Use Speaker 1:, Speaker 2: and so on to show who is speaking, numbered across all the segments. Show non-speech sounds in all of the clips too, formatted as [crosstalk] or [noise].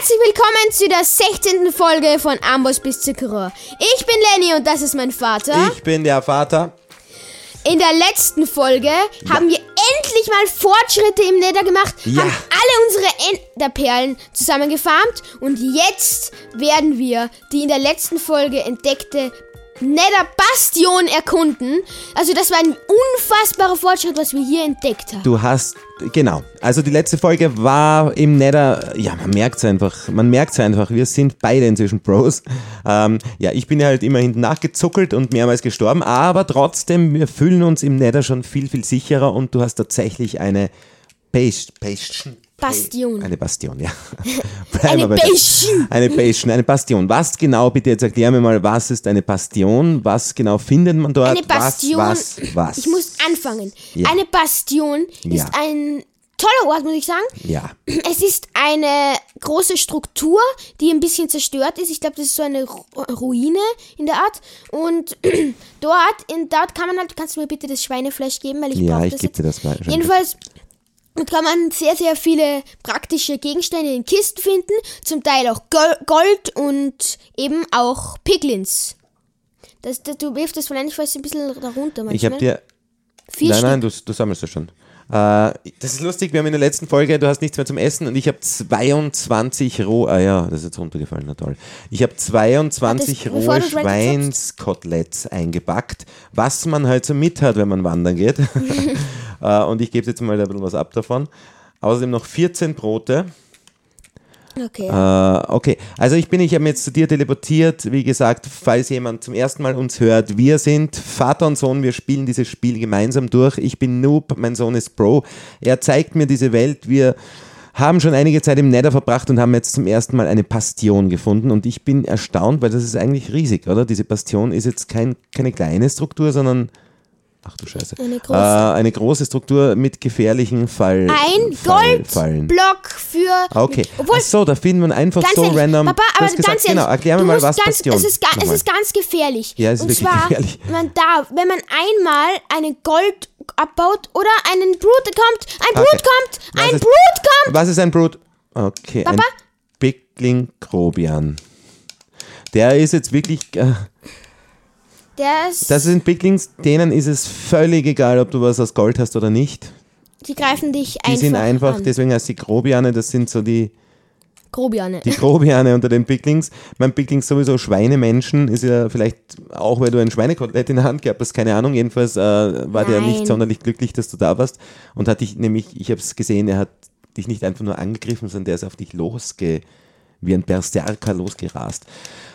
Speaker 1: Herzlich willkommen zu der 16. Folge von Amboss bis Zuckerohr. Ich bin Lenny und das ist mein Vater.
Speaker 2: Ich bin der Vater.
Speaker 1: In der letzten Folge haben wir endlich mal Fortschritte im Nether gemacht,
Speaker 2: Ja.
Speaker 1: haben alle unsere Enderperlen zusammengefarmt und jetzt werden wir die in der letzten Folge entdeckte Nether Bastion erkunden. Also das war ein unfassbarer Fortschritt, was wir hier entdeckt haben.
Speaker 2: Du hast, genau. Also die letzte Folge war im Nether, ja, man merkt's einfach, man merkt's einfach, wir sind beide inzwischen Pros. Ähm, ja, ich bin ja halt immer hinten nachgezuckelt und mehrmals gestorben, aber trotzdem, wir fühlen uns im Nether schon viel, viel sicherer und du hast tatsächlich eine Base, Bastion.
Speaker 1: Bastion.
Speaker 2: Eine Bastion, ja. [laughs]
Speaker 1: Eine Bastion.
Speaker 2: Eine Bastion, eine Bastion. Was genau, bitte jetzt erklär mir mal, was ist eine Bastion? Was genau findet man dort?
Speaker 1: Eine Bastion.
Speaker 2: Was, was, was?
Speaker 1: Ich muss anfangen.
Speaker 2: Ja.
Speaker 1: Eine Bastion
Speaker 2: Ja.
Speaker 1: ist ein toller Ort, muss ich sagen.
Speaker 2: Ja.
Speaker 1: Es ist eine große Struktur, die ein bisschen zerstört ist. Ich glaube, das ist so eine Ru Ruine in der Art. Und [clears throat] dort, in, dort kann man halt, kannst du mir bitte das Schweinefleisch geben, weil ich
Speaker 2: Ja,
Speaker 1: brauche
Speaker 2: ich
Speaker 1: das
Speaker 2: gebe
Speaker 1: jetzt.
Speaker 2: dir das mal.
Speaker 1: Jedenfalls dort kann man sehr, sehr viele praktische Gegenstände in Kisten finden. Zum Teil auch Gol- Gold und eben auch Piglins. Das, das, du wirfst das vielleicht fast ein bisschen darunter manchmal.
Speaker 2: Ich habe dir.
Speaker 1: Vier
Speaker 2: nein,
Speaker 1: Stück.
Speaker 2: nein, du, du sammelst das schon. Äh, das ist lustig, wir haben in der letzten Folge, du hast nichts mehr zum Essen und ich habe 22 roh. Ah ja, das ist jetzt runtergefallen, na toll. Ich habe 22
Speaker 1: Warte, bevor
Speaker 2: rohe Schweinskoteletts eingepackt, was man halt so mit hat, wenn man wandern geht. [laughs] [laughs] äh, und ich gebe jetzt mal ein bisschen was ab davon. Außerdem noch 14 Brote.
Speaker 1: Okay.
Speaker 2: Äh, okay, also ich bin, ich habe jetzt zu dir teleportiert. Wie gesagt, falls jemand zum ersten Mal uns hört, wir sind Vater und Sohn, wir spielen dieses Spiel gemeinsam durch. Ich bin Noob, mein Sohn ist Pro. Er zeigt mir diese Welt. Wir haben schon einige Zeit im Nether verbracht und haben jetzt zum ersten Mal eine Bastion gefunden. Und ich bin erstaunt, weil das ist eigentlich riesig, oder? Diese Bastion ist jetzt kein, keine kleine Struktur, sondern. Ach du Scheiße.
Speaker 1: Eine große.
Speaker 2: Äh, eine große Struktur mit gefährlichen Fall.
Speaker 1: ein
Speaker 2: Fall.
Speaker 1: Goldblock für.
Speaker 2: Okay.
Speaker 1: Obwohl,
Speaker 2: Ach so, da finden wir einfach
Speaker 1: ganz
Speaker 2: so
Speaker 1: ehrlich,
Speaker 2: random.
Speaker 1: Papa, aber
Speaker 2: hast gesagt,
Speaker 1: ganz ehrlich,
Speaker 2: genau, erklär mir mal, was
Speaker 1: ganz,
Speaker 2: Bastion
Speaker 1: es ist, ga, es ist ganz gefährlich.
Speaker 2: Ja, es ist
Speaker 1: Und
Speaker 2: wirklich
Speaker 1: zwar,
Speaker 2: gefährlich.
Speaker 1: man darf, wenn man einmal einen Gold abbaut oder einen Brut kommt, ein Brut
Speaker 2: Okay.
Speaker 1: kommt,
Speaker 2: Was
Speaker 1: ein
Speaker 2: ist-
Speaker 1: Brut kommt.
Speaker 2: Was ist ein Brut? Okay, ein
Speaker 1: Papa?
Speaker 2: Pickling Grobian. Der ist jetzt wirklich. Äh,
Speaker 1: Der ist,
Speaker 2: das sind Picklings, denen ist es völlig egal, ob du was aus Gold hast oder nicht.
Speaker 1: die greifen dich
Speaker 2: Die
Speaker 1: einfach
Speaker 2: sind einfach,
Speaker 1: an.
Speaker 2: deswegen heißt die Grobiane, das sind so die,
Speaker 1: Grobiane.
Speaker 2: die Grobiane unter den Picklings. Mein Picklings sowieso Schweinemenschen, ist ja vielleicht auch, weil du ein Schweinekotelett in der Hand gehabt hast, keine Ahnung. Jedenfalls äh, war der
Speaker 1: Nein.
Speaker 2: nicht sonderlich glücklich, dass du da warst und hat dich nämlich, ich habe es gesehen, er hat dich nicht einfach nur angegriffen, sondern der ist auf dich losge, wie ein Berserker losgerast.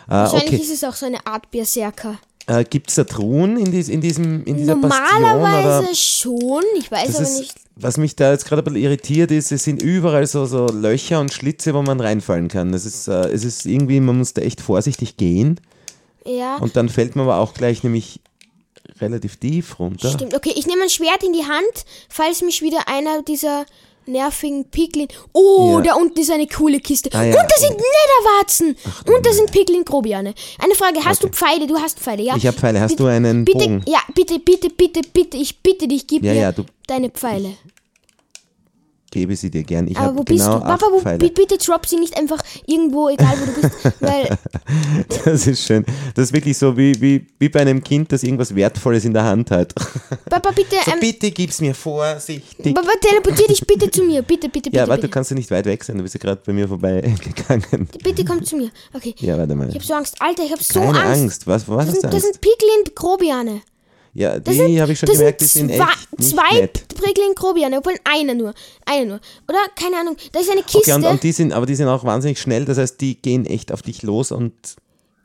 Speaker 2: Äh,
Speaker 1: Wahrscheinlich
Speaker 2: okay,
Speaker 1: ist es auch so eine Art Berserker.
Speaker 2: Äh, gibt es da Truhen in, dies, in, diesem, in dieser Bastion?
Speaker 1: Normalerweise
Speaker 2: Oder?
Speaker 1: schon, ich weiß aber
Speaker 2: ist,
Speaker 1: nicht.
Speaker 2: was mich da jetzt gerade ein bisschen irritiert ist, es sind überall so, so Löcher und Schlitze, wo man reinfallen kann. Das ist, äh, es ist irgendwie, man muss da echt vorsichtig gehen
Speaker 1: Ja.
Speaker 2: und dann fällt man aber auch gleich nämlich relativ tief runter.
Speaker 1: Stimmt, okay, ich nehme ein Schwert in die Hand, falls mich wieder einer dieser nervigen Piglin. Oh,
Speaker 2: Ja.
Speaker 1: da unten ist eine coole Kiste.
Speaker 2: Ah, ja.
Speaker 1: Und da sind Netherwarzen. Und da sind Piglin Grobiane. Eine Frage, hast du Pfeile? Du hast Pfeile, ja?
Speaker 2: Ich habe Pfeile. Hast
Speaker 1: bitte,
Speaker 2: du einen
Speaker 1: bitte,
Speaker 2: Bogen?
Speaker 1: Ja, bitte, bitte, bitte, bitte, ich bitte dich, gib
Speaker 2: Ja,
Speaker 1: mir
Speaker 2: du-
Speaker 1: deine Pfeile.
Speaker 2: Gebe sie dir gern. Ich
Speaker 1: Aber wo bist
Speaker 2: genau
Speaker 1: du? Papa, wo,
Speaker 2: Pfeile.
Speaker 1: bitte drop sie nicht einfach irgendwo, egal wo du bist, [laughs] weil
Speaker 2: Das ist schön. Das ist wirklich so wie, wie, wie bei einem Kind, das irgendwas Wertvolles in der Hand hat. [laughs]
Speaker 1: Papa, bitte,
Speaker 2: So,
Speaker 1: ähm,
Speaker 2: bitte gib's mir vorsichtig.
Speaker 1: Papa, teleportier dich bitte zu mir, bitte, bitte, bitte,
Speaker 2: Ja, warte, du kannst ja nicht weit weg sein. Du bist ja gerade bei mir vorbeigegangen.
Speaker 1: Bitte komm zu mir. Okay.
Speaker 2: Ja, warte mal.
Speaker 1: Ich hab so Angst, Alter, ich hab so
Speaker 2: Keine
Speaker 1: Angst.
Speaker 2: Angst. Was, was
Speaker 1: Das
Speaker 2: hast
Speaker 1: sind,
Speaker 2: du
Speaker 1: das
Speaker 2: Angst?
Speaker 1: sind Piglin Grobiane.
Speaker 2: Ja, die
Speaker 1: sind,
Speaker 2: habe ich schon
Speaker 1: das
Speaker 2: gemerkt, die
Speaker 1: sind
Speaker 2: sind echt nicht
Speaker 1: zwei
Speaker 2: nett.
Speaker 1: Piglin Grobiane, obwohl einer nur. Einer nur. Oder? Keine Ahnung. Da ist eine Kiste.
Speaker 2: Okay, und, und die sind, aber die sind auch wahnsinnig schnell, das heißt, die gehen echt auf dich los und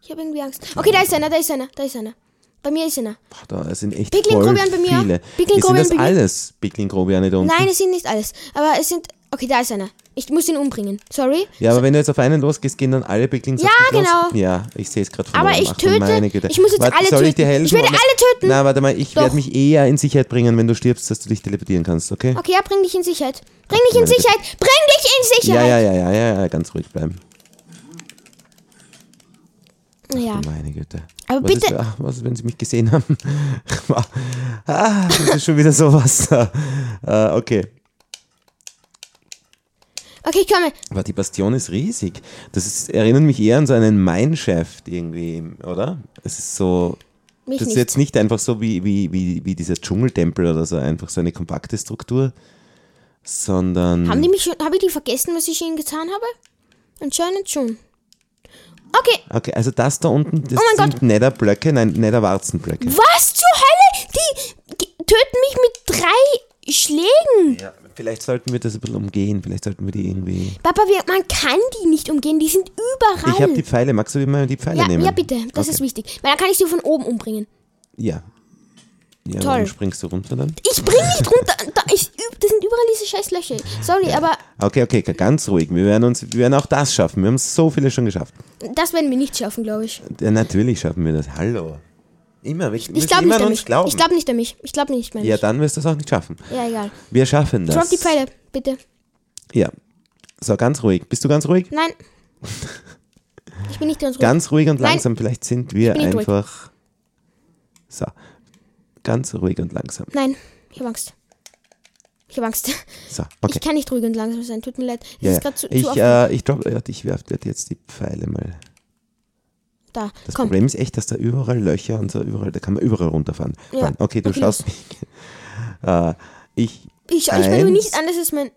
Speaker 1: ich habe irgendwie Angst. Okay, da ist einer, da ist einer, da ist einer. Bei mir ist einer.
Speaker 2: boah, da sind echt
Speaker 1: Piglin
Speaker 2: voll
Speaker 1: Grobian bei mir.
Speaker 2: viele. Denn
Speaker 1: Grobian
Speaker 2: das alles Piglin Grobiane da unten?
Speaker 1: Nein, es sind nicht alles. Aber es sind. Okay, da ist einer. Ich muss ihn umbringen. Sorry.
Speaker 2: Ja, aber wenn du jetzt auf einen losgehst, gehen dann alle Piglins
Speaker 1: Ja,
Speaker 2: auf dich
Speaker 1: genau.
Speaker 2: los? Ja, ich sehe es gerade von
Speaker 1: Aber ich
Speaker 2: Ach,
Speaker 1: töte- ich muss jetzt
Speaker 2: warte,
Speaker 1: alle
Speaker 2: soll ich dir
Speaker 1: töten.
Speaker 2: helfen?
Speaker 1: Ich werde alle töten.
Speaker 2: Na, warte mal, ich werde mich eher in Sicherheit bringen, wenn du stirbst, dass du dich teleportieren kannst, okay?
Speaker 1: Okay, ja, bring dich in Sicherheit. Bring dich in. Sicherheit. Bring dich in Sicherheit.
Speaker 2: ja, ja, ja, ja, ja, ganz ruhig bleiben.
Speaker 1: Ja.
Speaker 2: Meine Güte.
Speaker 1: Aber
Speaker 2: was
Speaker 1: bitte-
Speaker 2: Ist, ach, was, wenn sie mich gesehen haben? [laughs] ah, das ist schon wieder sowas. äh, [laughs] okay.
Speaker 1: Okay, ich komme.
Speaker 2: Aber die Bastion ist riesig. Das ist, erinnert mich eher an so einen Mineshaft irgendwie, oder? Es ist so.
Speaker 1: Mich
Speaker 2: das ist
Speaker 1: nicht.
Speaker 2: jetzt nicht einfach so wie, wie, wie, wie dieser Dschungeltempel oder so, einfach so eine kompakte Struktur, sondern.
Speaker 1: Haben die mich schon, habe ich die vergessen, was ich ihnen getan habe? Anscheinend schon. Okay,
Speaker 2: Okay, also das da unten, das
Speaker 1: Oh
Speaker 2: sind Netherblöcke, nein, Netherwarzenblöcke.
Speaker 1: was zur Hölle? Die töten mich mit drei Schlägen.
Speaker 2: Ja, vielleicht sollten wir das ein bisschen umgehen, vielleicht sollten wir die irgendwie.
Speaker 1: Papa, wir, man kann die nicht umgehen, die sind überall.
Speaker 2: Ich habe die Pfeile, magst du mal die Pfeile
Speaker 1: ja,
Speaker 2: nehmen?
Speaker 1: ja, bitte, das
Speaker 2: Okay.
Speaker 1: ist wichtig. Weil dann kann ich sie von oben umbringen.
Speaker 2: Ja. Ja,
Speaker 1: Toll.
Speaker 2: warum springst du runter dann?
Speaker 1: Ich bring nicht runter. Da, ich, das sind überall diese scheiß Löcher. Sorry, aber
Speaker 2: Okay, okay, ganz ruhig. Wir werden uns, wir werden auch das schaffen. Wir haben so viele schon geschafft.
Speaker 1: das werden wir nicht schaffen, glaube ich.
Speaker 2: Ja, natürlich schaffen wir das. Hallo. Immer,
Speaker 1: Ich
Speaker 2: müssen
Speaker 1: glaube nicht
Speaker 2: an
Speaker 1: mich.
Speaker 2: glauben.
Speaker 1: Ich glaube nicht an mich. Ich glaube nicht mehr.
Speaker 2: ja, dann wirst du es auch nicht schaffen.
Speaker 1: ja, egal.
Speaker 2: Wir schaffen das.
Speaker 1: Drop die Pfeile, bitte.
Speaker 2: Ja. So, ganz ruhig. Bist du ganz ruhig?
Speaker 1: Nein. Ich bin nicht ganz ruhig.
Speaker 2: Ganz ruhig und
Speaker 1: Nein.
Speaker 2: langsam. Vielleicht sind wir
Speaker 1: bin nicht ruhig.
Speaker 2: einfach. So. Ganz ruhig und langsam.
Speaker 1: Nein, ich habe Angst. Ich habe Angst.
Speaker 2: So, [laughs] okay.
Speaker 1: Ich kann nicht ruhig und langsam sein. Tut mir leid. Es
Speaker 2: Ja,
Speaker 1: ist
Speaker 2: ja.
Speaker 1: gerade zu,
Speaker 2: ich,
Speaker 1: zu oft.
Speaker 2: äh, ich, drop, ja, ich werfe jetzt die Pfeile mal.
Speaker 1: Da,
Speaker 2: Das
Speaker 1: komm.
Speaker 2: Problem ist echt, dass da überall Löcher und so überall, da kann man überall runterfahren.
Speaker 1: Ja.
Speaker 2: Okay, du
Speaker 1: Okay,
Speaker 2: schaust mich. [laughs] äh, ich.
Speaker 1: Ich, ich
Speaker 2: eins-
Speaker 1: nicht an, das ist mein.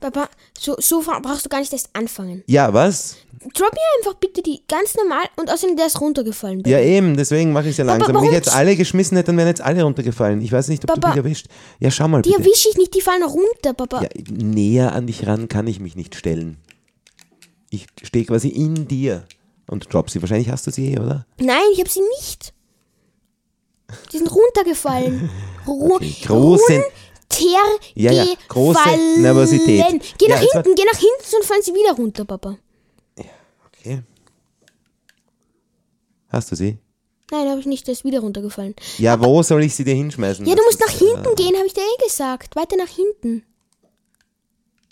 Speaker 1: Papa, so, so brauchst du gar nicht erst anfangen.
Speaker 2: Ja, was?
Speaker 1: Drop mir einfach bitte die ganz normal und außerdem der ist runtergefallen. bitte.
Speaker 2: Ja, eben, deswegen mache ich es ja
Speaker 1: Papa,
Speaker 2: langsam. Wenn ich jetzt alle geschmissen hätte, dann wären jetzt alle runtergefallen. Ich weiß nicht, ob du
Speaker 1: Papa,
Speaker 2: dich erwischt. Ja, schau mal
Speaker 1: Die
Speaker 2: bitte.
Speaker 1: erwische ich nicht, die fallen runter, Papa.
Speaker 2: Ja, näher an dich ran kann ich mich nicht stellen. Ich stehe quasi in dir und drop sie. Wahrscheinlich hast du sie eh, oder?
Speaker 1: Nein, ich habe sie nicht. Die sind runtergefallen. [laughs] Ru
Speaker 2: Okay, große-. Ja, ja, große Nervosität.
Speaker 1: Geh
Speaker 2: Ja,
Speaker 1: nach
Speaker 2: war-
Speaker 1: hinten, geh nach hinten, sonst fallen sie wieder runter, Papa.
Speaker 2: Okay. Hast du sie?
Speaker 1: Nein, habe ich nicht, der ist wieder runtergefallen.
Speaker 2: Ja, wo soll ich sie dir hinschmeißen?
Speaker 1: Ja, du musst nach hinten gehen, habe ich dir eh gesagt. Weiter nach hinten.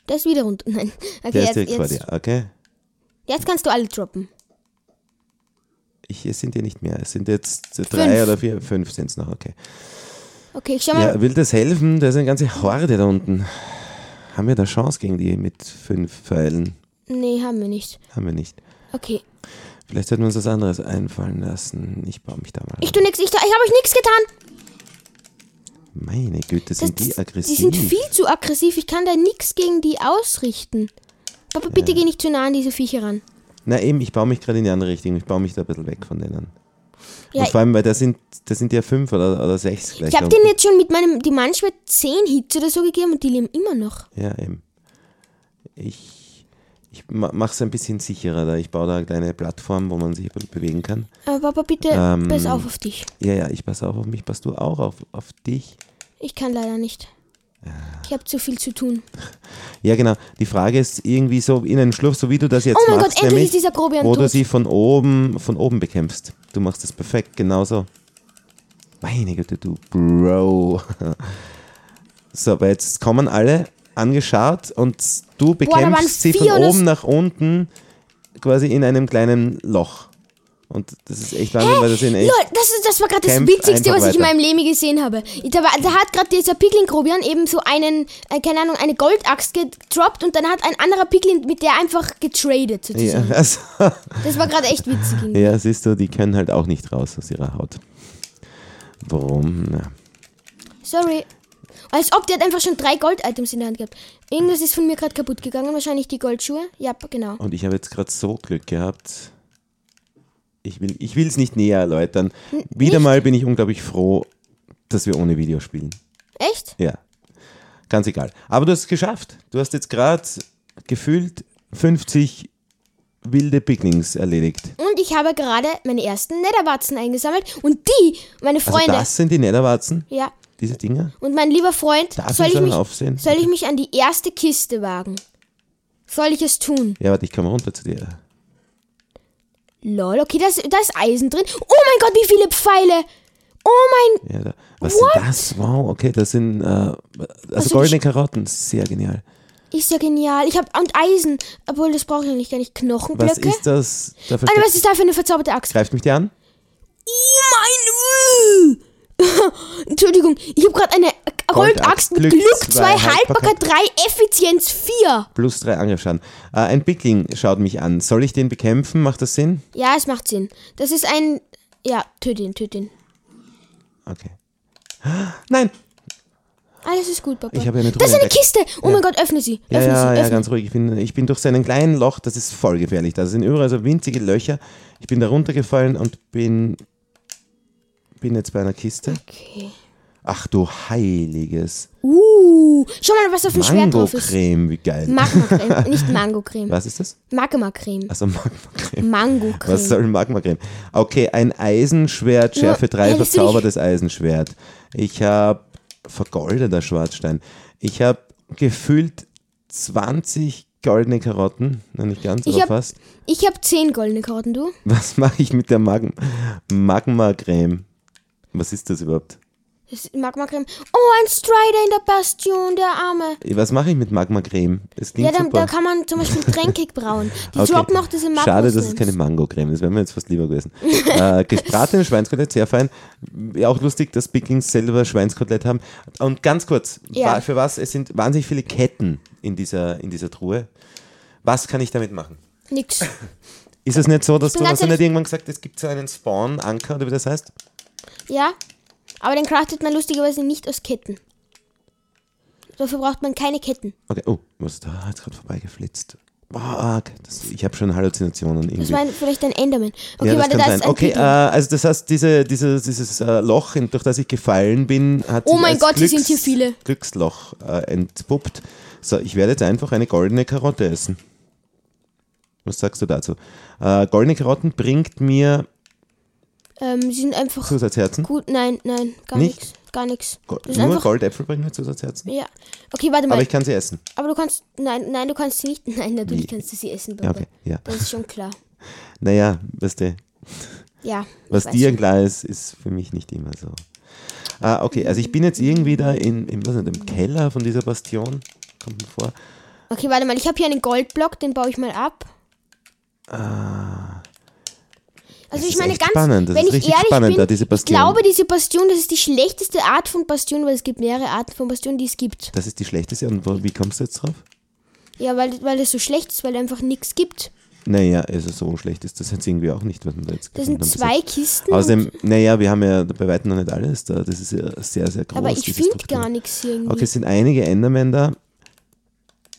Speaker 1: Der ist wieder runter. [laughs] Nein. Okay,
Speaker 2: Der ist
Speaker 1: jetzt,
Speaker 2: direkt vor
Speaker 1: jetzt,
Speaker 2: dir, okay?
Speaker 1: jetzt kannst du alle droppen.
Speaker 2: Ich, es sind ja nicht mehr. Es sind jetzt drei oder vier, fünf sind es noch, okay.
Speaker 1: Okay, ich schau mal.
Speaker 2: Ja, will das helfen? Da ist eine ganze Horde da unten. Haben wir da Chance gegen die mit fünf Pfeilen?
Speaker 1: Nee, haben wir nicht.
Speaker 2: Haben wir nicht.
Speaker 1: Okay.
Speaker 2: Vielleicht sollten wir uns was anderes einfallen lassen. Ich baue mich da mal.
Speaker 1: Ich tu nix, ich, tu- ich habe euch nichts getan.
Speaker 2: Meine Güte, sind die aggressiv.
Speaker 1: Die sind viel zu aggressiv. Ich kann da nichts gegen die ausrichten. Papa, bitte geh nicht zu nah an diese Viecher ran.
Speaker 2: Na eben, ich baue mich gerade in die andere Richtung. Ich baue mich da ein bisschen weg von denen.
Speaker 1: Ja,
Speaker 2: Und vor allem, weil da sind, da sind ja fünf oder, oder sechs gleich.
Speaker 1: ich habe denen jetzt schon mit meinem, die manchmal 10 Hits oder so gegeben und die leben immer noch.
Speaker 2: Ja, eben. Ich, ich mache es ein bisschen sicherer da. Ich baue da eine kleine Plattform, wo man sich be- bewegen kann.
Speaker 1: Aber Papa, bitte
Speaker 2: Ähm,
Speaker 1: pass auf auf dich.
Speaker 2: Ja, ja, ich passe auch auf mich. Passt du auch auf, auf dich?
Speaker 1: Ich kann leider nicht. Ich habe zu viel zu tun. [laughs]
Speaker 2: Ja, genau. Die Frage ist irgendwie so in einem Schluss, so wie du das jetzt
Speaker 1: Oh mein
Speaker 2: machst,
Speaker 1: Gott, endlich
Speaker 2: nämlich,
Speaker 1: ist dieser Grobian
Speaker 2: wo du
Speaker 1: tot.
Speaker 2: sie von oben, von oben bekämpfst. Du machst das perfekt, genauso. Meine Güte, du Bro. [laughs] So, aber jetzt kommen alle angeschaut und du bekämpfst sie von oben nach unten quasi in einem kleinen Loch. Und das ist echt Wahnsinn, weil das sind echt.
Speaker 1: Lol, das, ist, das war gerade das Witzigste, was ich in
Speaker 2: weiter.
Speaker 1: meinem Leben gesehen habe. Da, war, da hat gerade dieser Piglin Grobian eben so einen, äh, keine Ahnung, eine Goldaxt gedroppt und dann hat ein anderer Piglin mit der einfach getradet
Speaker 2: Ja,
Speaker 1: sozusagen. [laughs]
Speaker 2: also,
Speaker 1: Das war gerade echt witzig. irgendwie.
Speaker 2: ja, siehst du, die können halt auch nicht raus aus ihrer Haut. Warum? Ja.
Speaker 1: Sorry. Als ob der hat einfach schon drei Gold-Items in der Hand gehabt. Irgendwas ist von mir gerade kaputt gegangen. Wahrscheinlich die Goldschuhe. Ja, genau.
Speaker 2: Und ich habe jetzt gerade so Glück gehabt. Ich will ich es nicht näher erläutern. Wieder mal bin ich unglaublich froh, dass wir ohne Video spielen.
Speaker 1: Echt?
Speaker 2: Ja. Ganz egal. Aber du hast es geschafft. Du hast jetzt gerade gefühlt 50 wilde Picknings erledigt.
Speaker 1: Und ich habe gerade meine ersten Netherwarzen eingesammelt. Und die, meine
Speaker 2: Also
Speaker 1: Freunde.
Speaker 2: das sind die Netherwarzen,
Speaker 1: ja.
Speaker 2: diese Dinger.
Speaker 1: Und mein lieber Freund,
Speaker 2: Darf
Speaker 1: soll
Speaker 2: ich
Speaker 1: mich,
Speaker 2: aufsehen?
Speaker 1: soll ich mich an die erste Kiste wagen? Soll ich es tun?
Speaker 2: Ja, warte, ich komme runter zu dir.
Speaker 1: Lol, okay, da ist, da ist Eisen drin. Oh mein Gott, wie viele Pfeile! Oh mein.
Speaker 2: Ja, da. Was sind das? Wow, okay, das sind äh, also
Speaker 1: Also
Speaker 2: goldene Karotten. Sehr genial.
Speaker 1: Ist ja genial. Ich habe und Eisen. Obwohl, das brauche ich eigentlich gar nicht.
Speaker 2: Was
Speaker 1: Knochenblöcke.
Speaker 2: ist das? Da
Speaker 1: Alter, was ist da für eine verzauberte Axt?
Speaker 2: Greift mich die an?
Speaker 1: Oh mein. [laughs] Entschuldigung, ich habe gerade eine Goldaxt mit Glück 2, Haltbarkeit 3, Effizienz 4.
Speaker 2: Plus 3 Angriffsschaden. Äh, ein Pickling schaut mich an. Soll ich den bekämpfen? Macht das Sinn?
Speaker 1: Ja, es macht Sinn. Das ist ein. Ja, töte ihn, töte ihn.
Speaker 2: Okay. Nein!
Speaker 1: Alles ist gut, Papa.
Speaker 2: Ich habe ja eine
Speaker 1: das ist
Speaker 2: Truhe
Speaker 1: eine. Kiste. Oh
Speaker 2: Ja.
Speaker 1: mein Gott, öffne sie.
Speaker 2: Ja,
Speaker 1: Öffne
Speaker 2: ja,
Speaker 1: sie.
Speaker 2: ja,
Speaker 1: Öffne.
Speaker 2: ganz ruhig. Ich bin, ich bin durch seinen kleinen Loch, das ist voll gefährlich. Da sind überall so winzige Löcher. Ich bin da runtergefallen und bin, bin jetzt bei einer Kiste.
Speaker 1: Okay.
Speaker 2: Ach du heiliges.
Speaker 1: Uh, schau mal, was auf dem Schwert drauf ist.
Speaker 2: Mango-Creme, wie geil.
Speaker 1: Magma-Creme, [laughs] nicht Mango-Creme.
Speaker 2: Was ist das?
Speaker 1: Magma-Creme.
Speaker 2: Also Magma-Creme.
Speaker 1: Mango-Creme.
Speaker 2: Was soll Magma-Creme? Okay, ein Eisenschwert, Schärfe 3,
Speaker 1: hättest du
Speaker 2: verzaubertes Eisenschwert. Ich habe vergoldeter Schwarzstein. Ich habe gefühlt 20 goldene Karotten. Noch nicht ganz,
Speaker 1: Ich
Speaker 2: aber
Speaker 1: hab-
Speaker 2: fast.
Speaker 1: Ich habe 10 goldene Karten, du?
Speaker 2: Was mache ich mit der Mag Magma-Creme? Was ist das überhaupt?
Speaker 1: Ist Magma-Creme. Oh, ein Strider in der Bastion, der Arme.
Speaker 2: Was mache ich mit Magma-Creme? Das
Speaker 1: Ja,
Speaker 2: klingt
Speaker 1: da,
Speaker 2: super.
Speaker 1: da kann man zum Beispiel [laughs] Tränke brauen. Die
Speaker 2: Okay.
Speaker 1: droppen auch diese Magma
Speaker 2: Schade, dass es keine Mango-Creme ist. Das wäre mir jetzt fast lieber gewesen. [laughs] äh, gebratene Schweinskotelett, sehr fein. Ja, auch lustig, dass Pickings selber Schweinskotelett haben. Und ganz kurz,
Speaker 1: Ja.
Speaker 2: für was? Es sind wahnsinnig viele Ketten in dieser, in dieser Truhe. Was kann ich damit machen?
Speaker 1: Nix.
Speaker 2: Ist es nicht so, dass du hast du nicht irgendwann gesagt, es gibt so einen Spawn-Anker oder wie das heißt?
Speaker 1: Ja, aber den craftet man lustigerweise nicht aus Ketten. Dafür braucht man keine Ketten.
Speaker 2: Okay, oh, was ist da? Jetzt gerade vorbeigeflitzt. Fuck, das, ich habe schon Halluzinationen irgendwie.
Speaker 1: Das war vielleicht ein Enderman. Okay,
Speaker 2: ja, das
Speaker 1: warte,
Speaker 2: kann
Speaker 1: da
Speaker 2: sein.
Speaker 1: ist ein
Speaker 2: Okay, äh, also das heißt, diese, diese, dieses äh, Loch, durch das ich gefallen bin, hat
Speaker 1: Oh
Speaker 2: sich
Speaker 1: mein
Speaker 2: als
Speaker 1: Gott, hier sind hier viele.
Speaker 2: Glücksloch äh, entpuppt. So, ich werde jetzt einfach eine goldene Karotte essen. Was sagst du dazu? Äh, goldene Karotten bringt mir
Speaker 1: Ähm, sie sind einfach
Speaker 2: Zusatzherzen.
Speaker 1: gut. Nein, nein, gar
Speaker 2: Nicht?
Speaker 1: nichts. Gar nichts.
Speaker 2: Nur. Goldäpfel bringen mir Zusatzherzen.
Speaker 1: Ja. Okay, warte mal.
Speaker 2: Aber ich kann sie essen.
Speaker 1: Aber du kannst. Nein, nein, du kannst sie nicht. [laughs] Nein, natürlich
Speaker 2: Wie?
Speaker 1: kannst du sie essen,
Speaker 2: Ja,
Speaker 1: Papa.
Speaker 2: okay, ja.
Speaker 1: Das ist schon klar. [laughs]
Speaker 2: Naja, weißt du,
Speaker 1: Ja.
Speaker 2: was dir
Speaker 1: schon.
Speaker 2: klar ist, ist für mich nicht immer so. Ah, okay, also ich bin jetzt irgendwie da in, in was nicht, im Keller von dieser Bastion. Kommt mir vor.
Speaker 1: Okay, warte mal. Ich habe hier einen Goldblock, den baue ich mal ab. Also
Speaker 2: Das
Speaker 1: ich
Speaker 2: ist
Speaker 1: meine ganz,
Speaker 2: spannend, das
Speaker 1: wenn
Speaker 2: ist
Speaker 1: ich
Speaker 2: richtig
Speaker 1: ehrlich
Speaker 2: spannend,
Speaker 1: bin,
Speaker 2: da diese
Speaker 1: ich
Speaker 2: Bastion.
Speaker 1: glaube, diese Bastion, das ist die schlechteste Art von Bastion, weil es gibt mehrere Arten von Bastionen, die es gibt.
Speaker 2: Das ist die schlechteste. Und wie kommst du jetzt drauf?
Speaker 1: Ja, weil, weil es so schlecht ist, weil einfach nichts gibt.
Speaker 2: Naja, also so schlecht ist das jetzt irgendwie auch nicht, was man da jetzt
Speaker 1: Das sind zwei
Speaker 2: jetzt.
Speaker 1: Kisten.
Speaker 2: Außerdem, naja, wir haben ja bei weitem noch nicht alles da. Das ist ja sehr, sehr groß.
Speaker 1: aber ich finde gar nichts irgendwie.
Speaker 2: Okay, es sind einige Endermen da.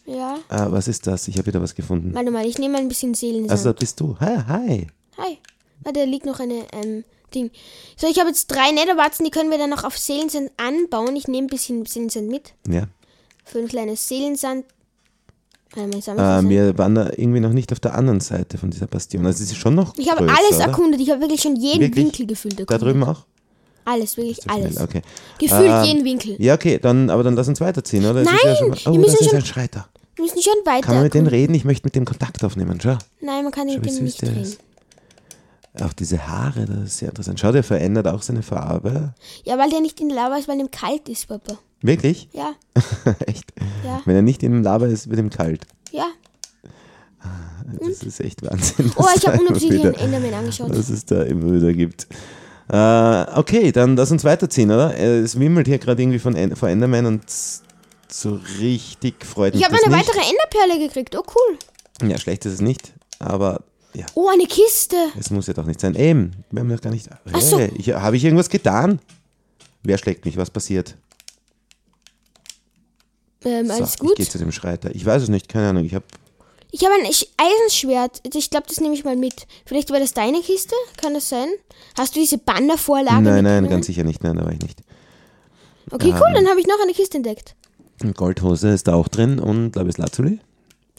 Speaker 1: Ja.
Speaker 2: Ah, was ist das? Ich habe wieder was gefunden.
Speaker 1: Warte mal, ich nehme ein bisschen Seelensand.
Speaker 2: Also, da bist du. Hi, hi.
Speaker 1: Hi. Warte, da liegt noch eine, ähm, Ding. So, ich habe jetzt drei Netherwarzen, die können wir dann noch auf Seelensand anbauen. Ich nehme ein bisschen Seelensand mit.
Speaker 2: Ja.
Speaker 1: Für ein kleines Seelensand.
Speaker 2: Äh,
Speaker 1: ein.
Speaker 2: wir waren da irgendwie noch nicht auf der anderen Seite von dieser Bastion. Also, es ist schon noch
Speaker 1: Ich habe alles
Speaker 2: oder?
Speaker 1: erkundet. Ich habe wirklich schon jeden
Speaker 2: Wirklich?
Speaker 1: Winkel gefühlt
Speaker 2: Da
Speaker 1: erkundet.
Speaker 2: drüben auch?
Speaker 1: Alles, wirklich alles.
Speaker 2: Okay.
Speaker 1: Gefühlt
Speaker 2: Ähm,
Speaker 1: jeden Winkel.
Speaker 2: Ja, okay, dann, aber dann lass uns weiterziehen, oder?
Speaker 1: Nein,
Speaker 2: ja schon mal,
Speaker 1: wir
Speaker 2: oh,
Speaker 1: müssen schon-
Speaker 2: Schreiter.
Speaker 1: Wir müssen schon weiter.
Speaker 2: Kann man mit
Speaker 1: erkunden.
Speaker 2: reden? Ich möchte mit dem Kontakt aufnehmen. Schau.
Speaker 1: Nein, man kann
Speaker 2: Schau,
Speaker 1: mit dem nicht reden.
Speaker 2: ist. Auch diese Haare, das ist sehr interessant. Schau, der verändert auch seine Farbe.
Speaker 1: Ja, weil der nicht in Lava ist, weil ihm kalt ist, Papa.
Speaker 2: Wirklich?
Speaker 1: Ja, [laughs]
Speaker 2: echt?
Speaker 1: ja,
Speaker 2: Wenn er nicht in Lava ist, wird ihm kalt.
Speaker 1: ja.
Speaker 2: Das ist echt Wahnsinn.
Speaker 1: Oh, ich habe unabsichtlich Enderman angeschaut.
Speaker 2: Was es da immer wieder gibt. Äh, okay, dann lass uns weiterziehen, oder? Äh, Es wimmelt hier gerade irgendwie von vor Enderman und so richtig freut mich
Speaker 1: Ich habe eine
Speaker 2: nicht.
Speaker 1: weitere Enderperle gekriegt. Oh, cool.
Speaker 2: Ja, schlecht ist es nicht, aber ja,
Speaker 1: Oh, eine Kiste.
Speaker 2: es muss ja doch nicht sein. Eben, wir haben doch gar nicht.
Speaker 1: So.
Speaker 2: Hey, ich, habe ich irgendwas getan? Wer schlägt mich? Was passiert?
Speaker 1: Ähm,
Speaker 2: So,
Speaker 1: alles
Speaker 2: Ich
Speaker 1: gut.
Speaker 2: gehe zu dem Schreiter. Ich weiß es nicht, keine Ahnung. Ich habe
Speaker 1: Ich habe ein Sch- Eisenschwert. Ich glaube, das nehme ich mal mit. Vielleicht war das deine Kiste? Kann das sein? Hast du diese Bannervorlage
Speaker 2: Nein, nein, ganz sicher nicht. Nein, da war ich nicht.
Speaker 1: Okay, cool. Dann habe ich noch eine Kiste entdeckt.
Speaker 2: Goldhose ist da auch drin und Lapislazuli.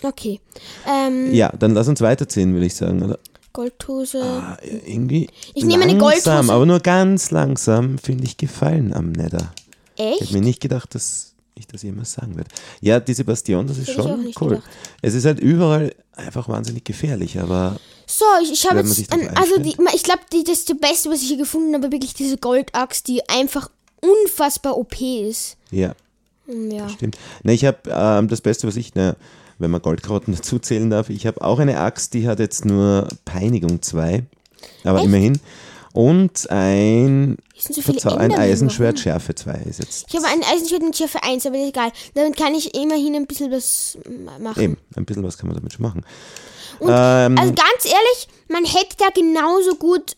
Speaker 1: Okay. Ähm,
Speaker 2: Ja, dann lass uns weiterziehen, würde ich sagen. Oder?
Speaker 1: Goldhose.
Speaker 2: Ah, irgendwie
Speaker 1: Ich nehme eine
Speaker 2: langsam,
Speaker 1: Goldhose.
Speaker 2: aber nur ganz langsam finde ich gefallen am Nether. Ich
Speaker 1: Echt?
Speaker 2: hätte mir nicht gedacht, dass ich das jemals sagen werde. Ja, diese Bastion, das ist
Speaker 1: ich auch
Speaker 2: schon cool.
Speaker 1: gedacht.
Speaker 2: Es ist halt überall einfach wahnsinnig gefährlich, aber
Speaker 1: So, ich, ich habe jetzt. Ein, also, die, ich glaube, das ist das Beste, was ich hier gefunden habe, wirklich diese Goldaxt, die einfach unfassbar OP ist.
Speaker 2: ja,
Speaker 1: Hm, Ja.
Speaker 2: stimmt. Ne, ich habe ähm, das Beste, was ich, ne, wenn man Goldkarotten dazu zählen darf, ich habe auch eine Axt, die hat jetzt nur Peinigung 2, aber
Speaker 1: Echt?
Speaker 2: immerhin. Und ein,
Speaker 1: so
Speaker 2: Verzau- ein Eisenschwert? Schärfe 2 ist jetzt.
Speaker 1: Ich habe ein Eisenschwert mit Schärfe 1, aber egal. Damit kann ich immerhin ein bisschen was ma- machen.
Speaker 2: Eben, ein bisschen was kann man damit schon machen.
Speaker 1: Und,
Speaker 2: Ähm,
Speaker 1: also ganz ehrlich, man hätte da genauso gut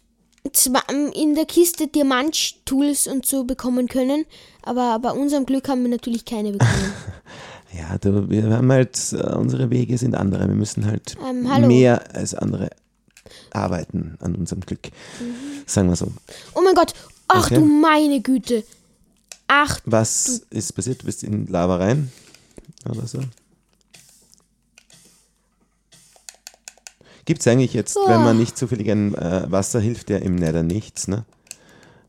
Speaker 1: zwar in der Kiste Diamant-Tools und so bekommen können, aber bei unserem Glück haben wir natürlich keine bekommen. [laughs]
Speaker 2: Ja, du, wir haben halt, äh, unsere Wege sind andere. Wir müssen halt
Speaker 1: Ähm,
Speaker 2: mehr als andere arbeiten an unserem Glück. Sagen wir so.
Speaker 1: oh mein Gott, ach
Speaker 2: Okay.
Speaker 1: du meine Güte. Ach,
Speaker 2: Was ist passiert? Du bist in Lava rein? Oder so? Gibt es eigentlich jetzt, wenn man nicht zufällig ein äh, Wasser hilft, ja im Nether nichts, ne?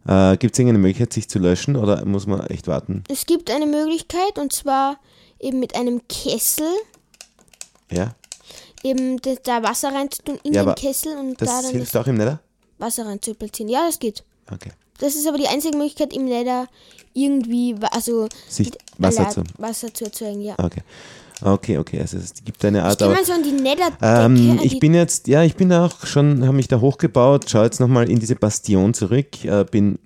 Speaker 2: Äh, Gibt es irgendeine Möglichkeit, sich zu löschen oder muss man echt warten?
Speaker 1: es gibt eine Möglichkeit und zwar eben mit einem Kessel,
Speaker 2: Ja?
Speaker 1: eben da- Wasser reinzutun in
Speaker 2: Ja,
Speaker 1: den Kessel und
Speaker 2: Das
Speaker 1: da dann
Speaker 2: hilft
Speaker 1: das
Speaker 2: auch im Nether?
Speaker 1: Wasser rein zu platzieren. Ja, das geht.
Speaker 2: Okay.
Speaker 1: Das ist aber die einzige Möglichkeit im Nether irgendwie, also
Speaker 2: Sich Wasser zu.
Speaker 1: Wasser zu erzeugen, ja.
Speaker 2: Okay. Okay, okay. Also es gibt eine
Speaker 1: Ich
Speaker 2: Art,
Speaker 1: gehe
Speaker 2: aber
Speaker 1: so an die Nether
Speaker 2: Ähm, ich bin jetzt, ja, ich bin auch schon, habe mich da hochgebaut, schaue jetzt nochmal in diese Bastion zurück, äh, bin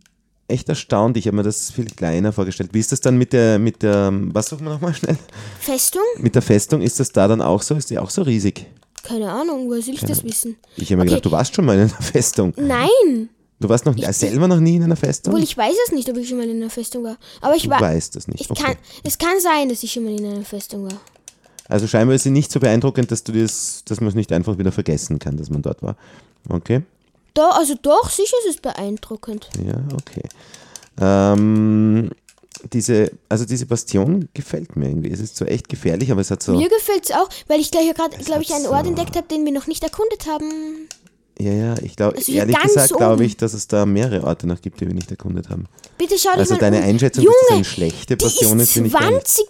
Speaker 2: echt erstaunt, ich habe mir das viel kleiner vorgestellt. Wie ist das dann mit der, mit der, was suchen wir nochmal schnell?
Speaker 1: Festung?
Speaker 2: Mit der Festung, ist das da dann auch so? Ist die auch so riesig?
Speaker 1: Keine Ahnung, woher soll ich das wissen?
Speaker 2: Ich habe mir
Speaker 1: Okay.
Speaker 2: gedacht, du warst schon mal in einer Festung.
Speaker 1: Nein,
Speaker 2: Du warst noch äh, selber noch nie in einer Festung?
Speaker 1: obwohl ich weiß es nicht, ob ich schon mal in einer Festung war. Aber ich
Speaker 2: du
Speaker 1: war,
Speaker 2: weißt das nicht.
Speaker 1: ich
Speaker 2: Okay.
Speaker 1: kann, es kann sein, dass ich schon mal in einer Festung war.
Speaker 2: Also scheinbar ist sie nicht so beeindruckend, dass du das, dass man es nicht einfach wieder vergessen kann, dass man dort war. Okay.
Speaker 1: Da, also doch, sicher ist es beeindruckend.
Speaker 2: Ja, okay. Ähm, diese, also diese Bastion gefällt mir irgendwie. Es ist so echt gefährlich, aber es hat so.
Speaker 1: Mir gefällt es auch, weil ich gleich gerade, glaube ich, einen
Speaker 2: so-
Speaker 1: Ort entdeckt habe, den wir noch nicht erkundet haben.
Speaker 2: Ja, ja, ich glaube,
Speaker 1: Also
Speaker 2: ehrlich gesagt glaube ich, dass es da mehrere Orte noch gibt, die wir nicht erkundet haben.
Speaker 1: Bitte schau dich
Speaker 2: Also deine
Speaker 1: um.
Speaker 2: Einschätzung,
Speaker 1: Junge,
Speaker 2: dass das eine schlechte
Speaker 1: die
Speaker 2: Bastion ist,
Speaker 1: ist
Speaker 2: finde ich gar nicht.
Speaker 1: 20.000.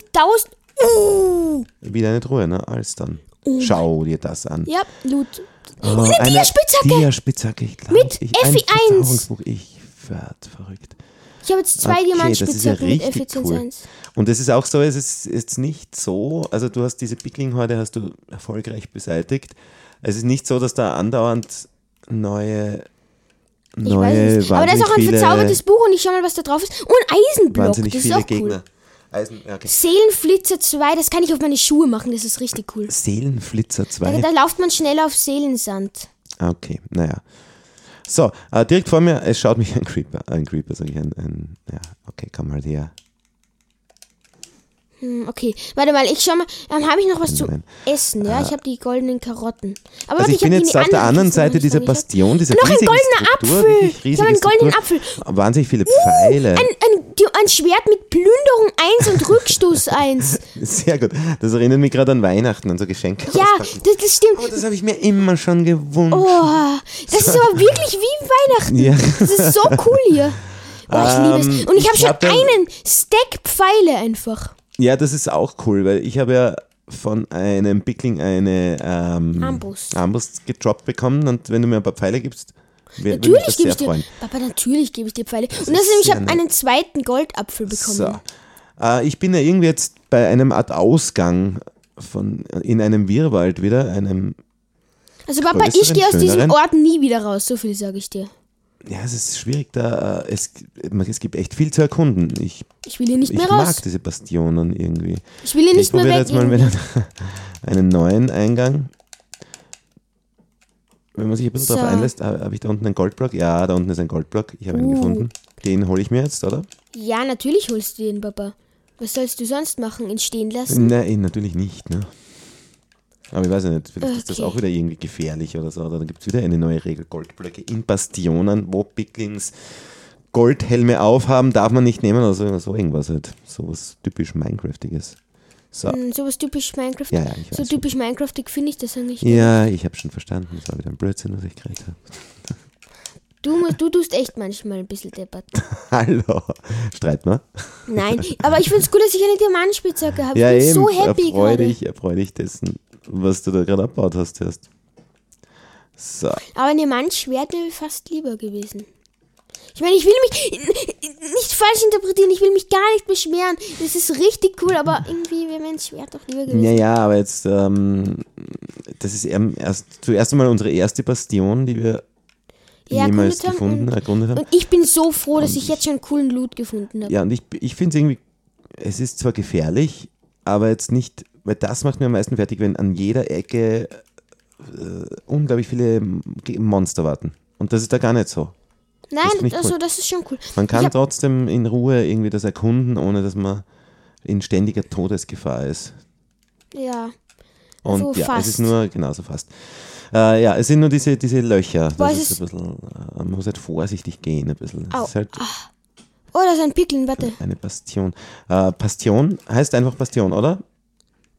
Speaker 1: Uh,
Speaker 2: Wieder eine Truhe, ne? Alles dann. Schau dir das an.
Speaker 1: ja, Loot.
Speaker 2: Oh,
Speaker 1: eine Diaspitzhacke.
Speaker 2: Diaspitzhacke, ich glaube.
Speaker 1: Mit
Speaker 2: ich,
Speaker 1: FI1.
Speaker 2: Verzauberungsbuch. Ich werd verrückt.
Speaker 1: Ich habe jetzt zwei
Speaker 2: Okay,
Speaker 1: Diamantspitzhacken
Speaker 2: ist ja
Speaker 1: mit
Speaker 2: richtig
Speaker 1: Effizienz
Speaker 2: cool.
Speaker 1: 1.
Speaker 2: Und es ist auch so, es ist jetzt nicht so, also du hast diese Pickling-Horde hast du erfolgreich beseitigt. Es ist nicht so, dass da andauernd neue,
Speaker 1: Ich
Speaker 2: neue,
Speaker 1: weiß es. Aber da ist auch ein verzaubertes Buch und ich schau mal, was da drauf ist. Und ein Eisenblock,
Speaker 2: wahnsinnig
Speaker 1: das ist
Speaker 2: viele
Speaker 1: auch cool.
Speaker 2: Eisen, okay.
Speaker 1: Seelenflitzer 2, das kann ich auf meine Schuhe machen, das ist richtig cool.
Speaker 2: Seelenflitzer
Speaker 1: Da,
Speaker 2: 2.
Speaker 1: da läuft man schneller auf Seelensand.
Speaker 2: Okay, naja. So, äh, direkt vor mir, es schaut mich [laughs] ein Creeper, ein Creeper, sage ich, ein, ein, ja, okay, komm halt her.
Speaker 1: Hm, okay, warte mal, ich schau mal, ähm, habe ich noch was zu
Speaker 2: Nein.
Speaker 1: essen? Ja, ich habe die goldenen Karotten. Aber
Speaker 2: Also
Speaker 1: warte,
Speaker 2: ich bin
Speaker 1: hab die
Speaker 2: jetzt auf der
Speaker 1: andere
Speaker 2: anderen Seite dieser
Speaker 1: ich
Speaker 2: Bastion, dieser
Speaker 1: Noch ein goldener
Speaker 2: Struktur,
Speaker 1: Apfel. Ich habe einen goldenen. Apfel.
Speaker 2: Wahnsinnig viele Pfeile.
Speaker 1: Ein, ein, die- ein Schwert mit Plünderung 1 und Rückstoß 1. [laughs]
Speaker 2: Sehr gut. Das erinnert mich gerade an Weihnachten, an so Geschenke.
Speaker 1: Ja, das, das stimmt.
Speaker 2: Oh, das habe ich mir immer schon gewünscht.
Speaker 1: Oh, das ist aber wirklich wie Weihnachten.
Speaker 2: Ja.
Speaker 1: Das ist so cool hier. Oh, ich liebe es.
Speaker 2: Ähm,
Speaker 1: Und ich
Speaker 2: ich
Speaker 1: habe schon einen Stack Pfeile einfach.
Speaker 2: Ja, das ist auch cool, weil ich habe ja von einem Pickling eine ähm,
Speaker 1: Armbrust.
Speaker 2: Armbrust gedroppt bekommen und wenn du mir ein paar Pfeile gibst, würde mich
Speaker 1: Natürlich
Speaker 2: das
Speaker 1: gebe
Speaker 2: sehr
Speaker 1: ich dir.
Speaker 2: freuen.
Speaker 1: Papa, natürlich gebe ich dir Pfeile. Und
Speaker 2: ist
Speaker 1: das ist nämlich, ich habe einen zweiten Goldapfel bekommen.
Speaker 2: So. Äh, ich bin ja irgendwie jetzt bei einem Art Ausgang von, in einem Wirrwald wieder, einem
Speaker 1: Also Papa, ich gehe aus diesem. Ort nie wieder raus, so viel sage ich dir.
Speaker 2: Ja, es ist schwierig da, äh, es, es gibt echt viel zu erkunden. Ich,
Speaker 1: Ich will hier nicht
Speaker 2: ich
Speaker 1: mehr
Speaker 2: mag
Speaker 1: raus.
Speaker 2: diese Bastionen irgendwie.
Speaker 1: Ich will hier
Speaker 2: Ich
Speaker 1: nicht mehr
Speaker 2: probiere
Speaker 1: weg.
Speaker 2: jetzt mal
Speaker 1: irgendwie.
Speaker 2: wieder [laughs] einen neuen Eingang. Wenn man sich ein bisschen
Speaker 1: So.
Speaker 2: darauf einlässt, ha- habe ich da unten einen Goldblock? Ja, da unten ist ein Goldblock. Ich habe ihn
Speaker 1: Uh.
Speaker 2: gefunden. Den hole ich mir jetzt, oder?
Speaker 1: Ja, natürlich holst du den, Papa. Was sollst du sonst machen? Ihn stehen lassen?
Speaker 2: Nein, natürlich nicht. Ne? Aber ich weiß ja nicht, vielleicht ist das
Speaker 1: Okay.
Speaker 2: auch wieder irgendwie gefährlich oder so. Oder dann gibt es wieder eine neue Regel. Goldblöcke in Bastionen, wo Picklings Goldhelme aufhaben, darf man nicht nehmen oder so, so irgendwas halt. So was typisch Minecraftiges. So.
Speaker 1: Hm, sowas typisch Minecraft.
Speaker 2: Ja, ja,
Speaker 1: so typisch Minecraftig finde ich das eigentlich.
Speaker 2: Ja, ich habe schon verstanden. Das war wieder ein Blödsinn, was ich geredet habe.
Speaker 1: Du, du tust echt manchmal ein bisschen deppert. [laughs]
Speaker 2: Hallo. Streit mal.
Speaker 1: Nein, aber ich finde es gut, dass ich eine Diamantspitzhacke habe.
Speaker 2: Ja,
Speaker 1: ich bin
Speaker 2: eben.
Speaker 1: so happy
Speaker 2: erfreu
Speaker 1: gerade.
Speaker 2: dich, erfreu dich dessen, was du da gerade abgebaut hast erst. So.
Speaker 1: Aber ein Diamantschwert wäre mir fast lieber gewesen. Ich meine, ich will mich nicht falsch interpretieren, ich will mich gar nicht beschweren. Das ist richtig cool, aber irgendwie wäre mir ein Schwert doch lieber gewesen.
Speaker 2: Ja, ja, aber jetzt, ähm, das ist eben erst, zuerst einmal unsere erste Bastion, die wir
Speaker 1: Ja,
Speaker 2: jemals gefunden,
Speaker 1: und-
Speaker 2: erkundet haben.
Speaker 1: Und ich bin so froh, dass ich jetzt schon coolen Loot gefunden habe.
Speaker 2: Ja, und ich, ich finde es irgendwie, es ist zwar gefährlich, aber jetzt nicht, weil das macht mir am meisten fertig, wenn an jeder Ecke äh, unglaublich viele M- Monster warten. Und das ist da gar nicht so.
Speaker 1: Nein,
Speaker 2: ich
Speaker 1: also
Speaker 2: cool.
Speaker 1: das ist schon cool.
Speaker 2: Man kann
Speaker 1: hab-
Speaker 2: trotzdem in Ruhe irgendwie das erkunden, ohne dass man in ständiger Todesgefahr ist.
Speaker 1: Ja.
Speaker 2: Und
Speaker 1: So
Speaker 2: ja,
Speaker 1: fast.
Speaker 2: es ist nur, genauso fast. Äh, ja, es sind nur diese, diese Löcher.
Speaker 1: Boah,
Speaker 2: Das
Speaker 1: es
Speaker 2: ist ein bisschen, äh, man muss halt vorsichtig gehen ein bisschen.
Speaker 1: Au.
Speaker 2: Es ist halt
Speaker 1: Oh, da ist ein Pickeln, warte.
Speaker 2: eine Bastion. Äh, Bastion heißt einfach Bastion, oder?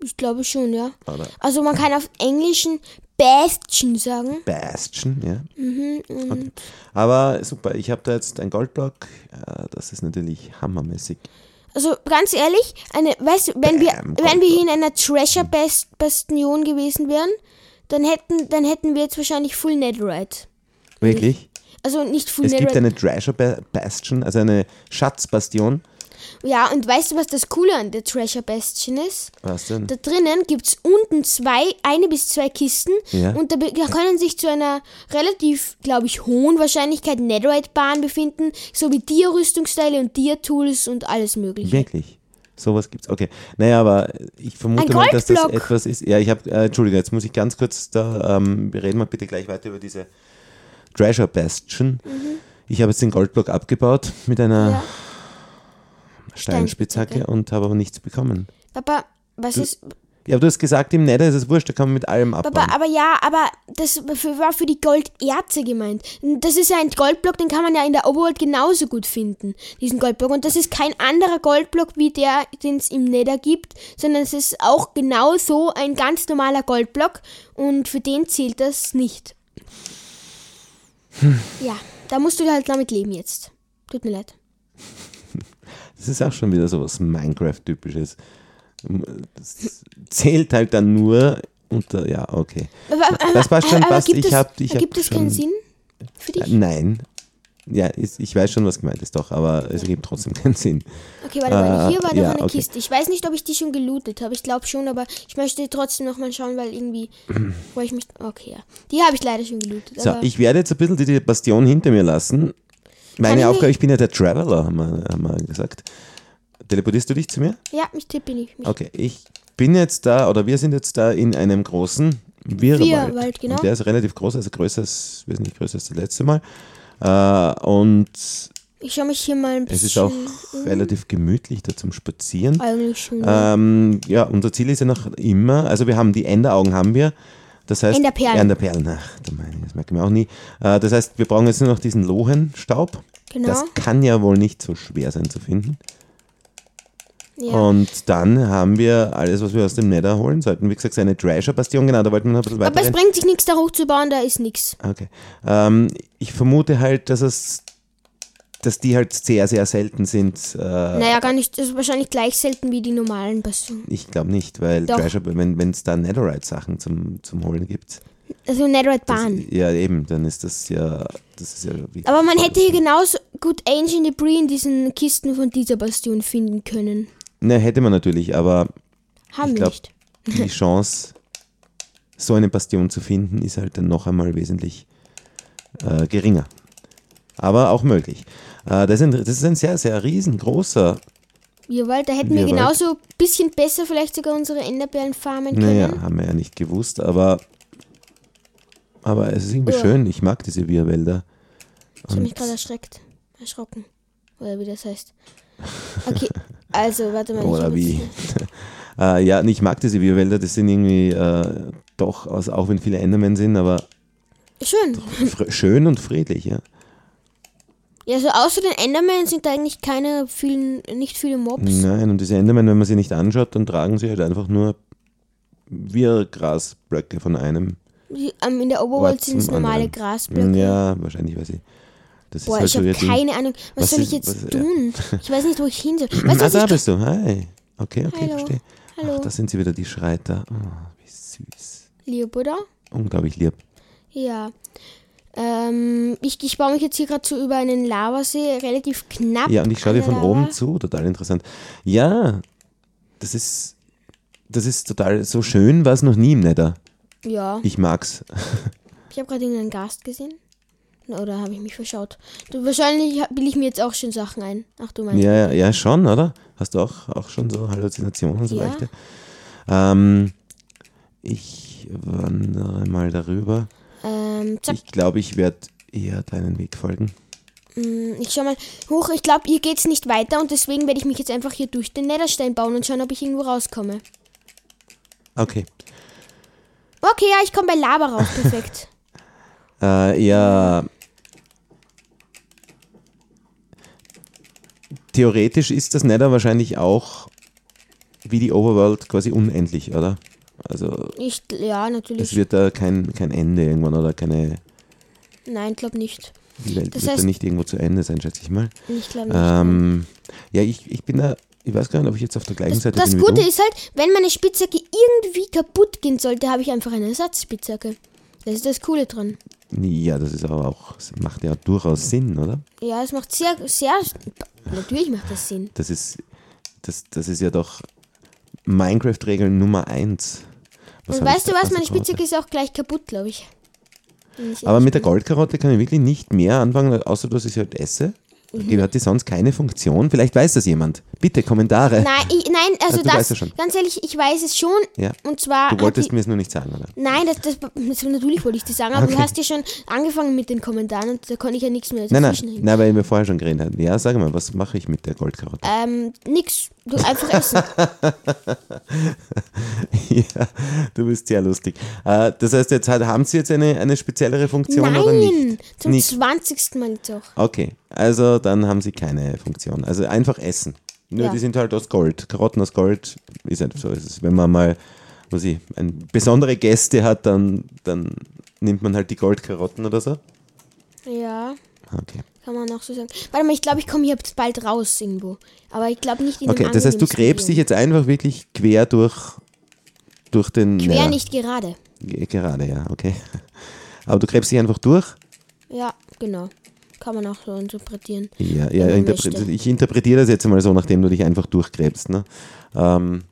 Speaker 1: Ich glaube schon, ja.
Speaker 2: Oder
Speaker 1: Also man kann auf Englischen Bastion sagen.
Speaker 2: Bastion, ja.
Speaker 1: Mhm,
Speaker 2: Okay. Aber super, ich habe da jetzt ein Goldblock. Äh, das ist natürlich hammermäßig.
Speaker 1: Also ganz ehrlich, eine, weißt du, wenn wir,
Speaker 2: Bam,
Speaker 1: wenn wir hier in einer Treasure Bas- Bastion gewesen wären, dann hätten, dann hätten wir jetzt wahrscheinlich Full Netherite.
Speaker 2: Wirklich?
Speaker 1: Also nicht Full
Speaker 2: Es gibt eine Treasure Ba- Bastion, also eine Schatzbastion.
Speaker 1: Ja, und weißt du, was das Coole an der Treasure Bastion ist?
Speaker 2: Was denn?
Speaker 1: Da drinnen gibt es unten zwei, eine bis zwei Kisten
Speaker 2: Ja.
Speaker 1: und da, da können sich zu einer relativ, glaube ich, hohen Wahrscheinlichkeit Netherite-Bahn befinden, sowie Dia-Rüstungsteile und Dia-Tools und alles mögliche.
Speaker 2: Wirklich? Sowas gibt's. Okay. Naja, aber ich vermute mal, dass das etwas ist. Ja, ich habe, äh, Entschuldige, jetzt muss ich ganz kurz da, ähm, wir reden mal bitte gleich weiter über diese Treasure Bastion. Ich habe jetzt den Goldblock abgebaut mit einer
Speaker 1: Ja.
Speaker 2: Steinspitzhacke
Speaker 1: Steinspitzhacke.
Speaker 2: und habe aber nichts bekommen.
Speaker 1: Papa, was ist.
Speaker 2: Ja, aber du hast gesagt, im Nether ist es wurscht, da kann man mit allem abbauen.
Speaker 1: Papa, aber ja, aber das war für die Golderze gemeint. Das ist ja ein Goldblock, den kann man ja in der Overworld genauso gut finden, diesen Goldblock. Und das ist kein anderer Goldblock wie der, den es im Nether gibt, sondern es ist auch genauso ein ganz normaler Goldblock und für den zählt das nicht. Ja, da musst du halt damit leben jetzt. Tut mir leid. [laughs]
Speaker 2: Das ist auch schon wieder so was Minecraft-typisches. Das zählt halt dann nur unter, ja, okay.
Speaker 1: Aber, aber,
Speaker 2: Das passt schon,
Speaker 1: aber
Speaker 2: passt.
Speaker 1: Gibt
Speaker 2: Ich
Speaker 1: es,
Speaker 2: hab- ich hab
Speaker 1: gibt es keinen
Speaker 2: schon-
Speaker 1: Sinn für dich?
Speaker 2: Äh, Nein. Ja, ist, ich weiß schon, was gemeint ist, doch, aber es ergibt trotzdem keinen Sinn.
Speaker 1: Okay, warte mal,
Speaker 2: Äh,
Speaker 1: hier war doch
Speaker 2: ja,
Speaker 1: eine
Speaker 2: okay.
Speaker 1: Kiste. Ich weiß nicht, ob ich die schon gelootet habe. Ich glaube schon, aber ich möchte trotzdem nochmal schauen, weil irgendwie freue ich mich. Okay, ja. Die habe ich leider schon gelootet.
Speaker 2: So, ich werde jetzt ein bisschen die, Bastion hinter mir lassen. Meine
Speaker 1: ich
Speaker 2: Aufgabe, ich bin ja der Traveler, haben wir, haben wir gesagt. Teleportierst du dich zu mir?
Speaker 1: ja, ich tippe nicht. Mich.
Speaker 2: Okay, ich bin jetzt da, oder wir sind jetzt da in einem großen Wirrwald.
Speaker 1: Wirrwald, genau.
Speaker 2: Und der ist relativ groß, also größer als, weiß nicht, größer als das letzte Mal. Äh, und
Speaker 1: Ich schaue mich hier mal ein
Speaker 2: es
Speaker 1: bisschen.
Speaker 2: ist auch relativ gemütlich da zum Spazieren.
Speaker 1: Eigentlich schon. ja.
Speaker 2: Ähm, ja, unser Ziel ist ja noch immer, also wir haben die Enderaugen haben wir. Das heißt,
Speaker 1: Enderperlen.
Speaker 2: Enderperlen, ach, da meine ich, das merken wir auch nie. Äh, das heißt, wir brauchen jetzt nur noch diesen Lohenstaub.
Speaker 1: genau.
Speaker 2: Das kann ja wohl nicht so schwer sein zu finden.
Speaker 1: Ja.
Speaker 2: Und dann haben wir alles, was wir aus dem Nether holen sollten. Wie gesagt, eine Treasure-Bastion, genau, da wollten wir noch ein bisschen weiter
Speaker 1: aber es bringt sich nichts, da hochzubauen, da ist nichts.
Speaker 2: Okay. Ähm, ich vermute halt, dass es dass die halt sehr, sehr selten sind. Äh,
Speaker 1: Naja, gar nicht. Das ist wahrscheinlich gleich selten wie die normalen Bastionen.
Speaker 2: Ich glaube nicht, weil
Speaker 1: Doch.
Speaker 2: Treasure, wenn es da Netherite-Sachen zum, zum Holen gibt,
Speaker 1: Also Netherite
Speaker 2: das,
Speaker 1: Bahn.
Speaker 2: ja eben, dann ist das ja, das ist ja
Speaker 1: Aber man hätte hier genauso gut Ancient Debris in diesen Kisten von dieser Bastion finden können.
Speaker 2: Ne, hätte man natürlich, aber
Speaker 1: Haben
Speaker 2: Ich
Speaker 1: wir
Speaker 2: glaub-
Speaker 1: nicht.
Speaker 2: die [laughs] Chance, so eine Bastion zu finden, ist halt dann noch einmal wesentlich äh, geringer. Aber auch möglich. Äh, das, ist ein, das ist ein sehr, sehr riesengroßer,
Speaker 1: Wirrwald, da hätten wir
Speaker 2: Wirrwald.
Speaker 1: genauso ein bisschen besser vielleicht sogar unsere Enderperlen farmen können.
Speaker 2: naja, haben wir ja nicht gewusst, aber, aber es ist irgendwie
Speaker 1: Ja.
Speaker 2: schön. Ich mag diese Wirrwälder.
Speaker 1: Ich habe mich gerade erschreckt. Erschrocken. Oder wie das heißt. Okay, [laughs] also warte mal. ich
Speaker 2: Oder wie? [laughs] Äh, ja, ich mag diese Wirrwälder, das sind irgendwie äh, doch, aus, auch wenn viele Endermen sind, aber
Speaker 1: Schön.
Speaker 2: schön und friedlich, ja.
Speaker 1: Ja, so außer den Endermen sind da eigentlich keine vielen, nicht viele Mobs.
Speaker 2: Nein, und diese Endermen, wenn man sie nicht anschaut, dann tragen sie halt einfach nur Wirrgrasblöcke von einem.
Speaker 1: Ähm, in der Overworld
Speaker 2: Ort
Speaker 1: sind es normale. Grasblöcke.
Speaker 2: Ja, wahrscheinlich, weil sie. Das
Speaker 1: Boah,
Speaker 2: ist halt
Speaker 1: ich
Speaker 2: so
Speaker 1: habe keine Ahnung. Was,
Speaker 2: Was
Speaker 1: soll ich jetzt
Speaker 2: was- ja.
Speaker 1: tun? Ich weiß nicht, wo ich hin soll. [clears throat] Weißt
Speaker 2: Ah, da bist du. Hi. Okay, okay,
Speaker 1: Hallo.
Speaker 2: verstehe.
Speaker 1: Hallo.
Speaker 2: Ach, da sind sie wieder, die Schreiter. Oh, wie süß.
Speaker 1: lieb, oder?
Speaker 2: Unglaublich lieb.
Speaker 1: Ja. Ähm, ich, ich baue mich jetzt hier gerade so über einen Lavasee, relativ knapp.
Speaker 2: Ja, und ich schaue dir von oben
Speaker 1: Lava.
Speaker 2: zu, total interessant. Ja, das ist, das ist total so schön, war es noch nie im Nether.
Speaker 1: Ja,
Speaker 2: Ich mag's. [laughs]
Speaker 1: ich habe gerade irgendeinen Gast gesehen. Oder habe ich mich verschaut? Du, wahrscheinlich will ich mir jetzt auch schon Sachen ein. Ach du meinst.
Speaker 2: Ja, ja, ja, schon, oder? Hast du auch, auch schon so Halluzinationen, so
Speaker 1: Ja.
Speaker 2: leichte? Ähm, ich wandere mal darüber.
Speaker 1: Ähm,
Speaker 2: Ich glaube, ich werde eher deinen Weg folgen.
Speaker 1: mm, ich schau mal hoch. Ich glaube, hier geht's nicht weiter und deswegen werde ich mich jetzt einfach hier durch den Netherstein bauen und schauen, ob ich irgendwo rauskomme.
Speaker 2: Okay.
Speaker 1: Okay, ja, ich komme bei Lava raus. Perfekt. [laughs]
Speaker 2: Äh, ja. Theoretisch ist das Nether wahrscheinlich auch wie die Overworld quasi unendlich, oder? Also
Speaker 1: ich, ja,
Speaker 2: es
Speaker 1: natürlich.
Speaker 2: wird da kein, kein Ende irgendwann oder keine,
Speaker 1: Nein, glaub nicht.
Speaker 2: die Welt
Speaker 1: Das
Speaker 2: wird
Speaker 1: heißt-
Speaker 2: da nicht irgendwo zu Ende sein, schätze ich mal.
Speaker 1: Ich glaube nicht.
Speaker 2: Ähm, ja, ich, ich bin da, ich weiß gar nicht, ob ich jetzt auf der gleichen
Speaker 1: Das,
Speaker 2: Seite
Speaker 1: das
Speaker 2: bin wie
Speaker 1: Gute ist halt, wenn meine Spitzhacke irgendwie kaputt gehen sollte, habe ich einfach eine Ersatzspitzhacke. Das ist das Coole dran.
Speaker 2: Ja, das ist aber auch, macht ja durchaus Sinn, oder?
Speaker 1: Ja, es macht sehr, sehr. Natürlich macht das Sinn.
Speaker 2: Das ist, das, das ist ja doch Minecraft-Regel Nummer eins. Was
Speaker 1: Und
Speaker 2: hab
Speaker 1: weißt du was? Meine. Spitzhacke ist auch gleich kaputt, glaube ich.
Speaker 2: Aber mit der. Goldkarotte kann ich wirklich nicht mehr anfangen, außer dass ich sie halt esse.
Speaker 1: Mhm.
Speaker 2: Hat die sonst keine Funktion? Vielleicht weiß das jemand. Bitte, Kommentare.
Speaker 1: Nein, ich, nein, also
Speaker 2: du
Speaker 1: das.
Speaker 2: ja schon.
Speaker 1: Ganz ehrlich, ich weiß es schon.
Speaker 2: Ja.
Speaker 1: Und zwar.
Speaker 2: Du wolltest mir es nur nicht sagen, oder?
Speaker 1: Nein, das, das, das, natürlich wollte ich das sagen, aber
Speaker 2: Okay.
Speaker 1: du hast ja schon angefangen mit den Kommentaren und da konnte ich ja nichts mehr
Speaker 2: Nein, nein, nein, weil wir vorher schon geredet haben. Ja, sag mal, was mache ich mit der Goldkarotte?
Speaker 1: Ähm, nix. Du einfach essen. [laughs]
Speaker 2: ja, du bist sehr lustig. Äh, das heißt, jetzt haben Sie jetzt eine, eine speziellere Funktion oder nicht?
Speaker 1: Nein! Zum
Speaker 2: Nicht.
Speaker 1: 20. Mal jetzt auch.
Speaker 2: Okay, also dann haben sie keine Funktion. Also einfach essen. Nur
Speaker 1: Ja.
Speaker 2: die sind halt aus Gold. Karotten aus Gold ist einfach so. Ist. Wenn man mal, was ich, ein, besondere Gäste hat, dann, dann nimmt man halt die Goldkarotten oder so.
Speaker 1: Ja,
Speaker 2: Okay.
Speaker 1: kann man auch so sagen. Warte mal, ich glaube, ich komme hier jetzt bald raus irgendwo. Aber ich glaube nicht in
Speaker 2: Okay, das heißt, du gräbst dich jetzt einfach wirklich quer durch, durch den.
Speaker 1: Quer,
Speaker 2: Nether.
Speaker 1: nicht gerade.
Speaker 2: Ge- Gerade, ja, okay. [laughs] Aber du gräbst dich einfach durch?
Speaker 1: Ja, genau. Kann man auch so interpretieren.
Speaker 2: Ja, ja interpre ich interpretiere das jetzt mal so, nachdem du dich einfach durchgräbst. Ne? Ähm,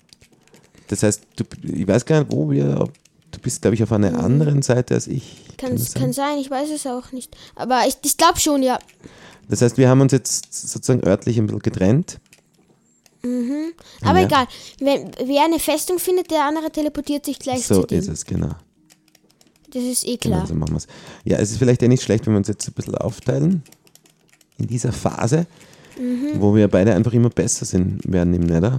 Speaker 2: das heißt, du, ich weiß gar nicht, wo wir. ob- Du bist, glaube ich, auf einer anderen Seite als ich.
Speaker 1: Mhm. Kann,
Speaker 2: das sein?
Speaker 1: kann sein, ich weiß es auch nicht. Aber ich, ich glaube schon, ja.
Speaker 2: Das heißt, wir haben uns jetzt sozusagen örtlich ein bisschen getrennt.
Speaker 1: Aber
Speaker 2: Ja.
Speaker 1: egal. Wenn, wer eine Festung findet, der andere teleportiert sich gleich
Speaker 2: So
Speaker 1: zu dem.
Speaker 2: ist es, genau.
Speaker 1: Das ist eh
Speaker 2: genau
Speaker 1: klar.
Speaker 2: so machen wir es. Ja, es ist vielleicht ja nicht schlecht, wenn wir uns jetzt ein bisschen aufteilen. In dieser Phase,
Speaker 1: Mhm.
Speaker 2: wo wir beide einfach immer besser sind werden im Nether.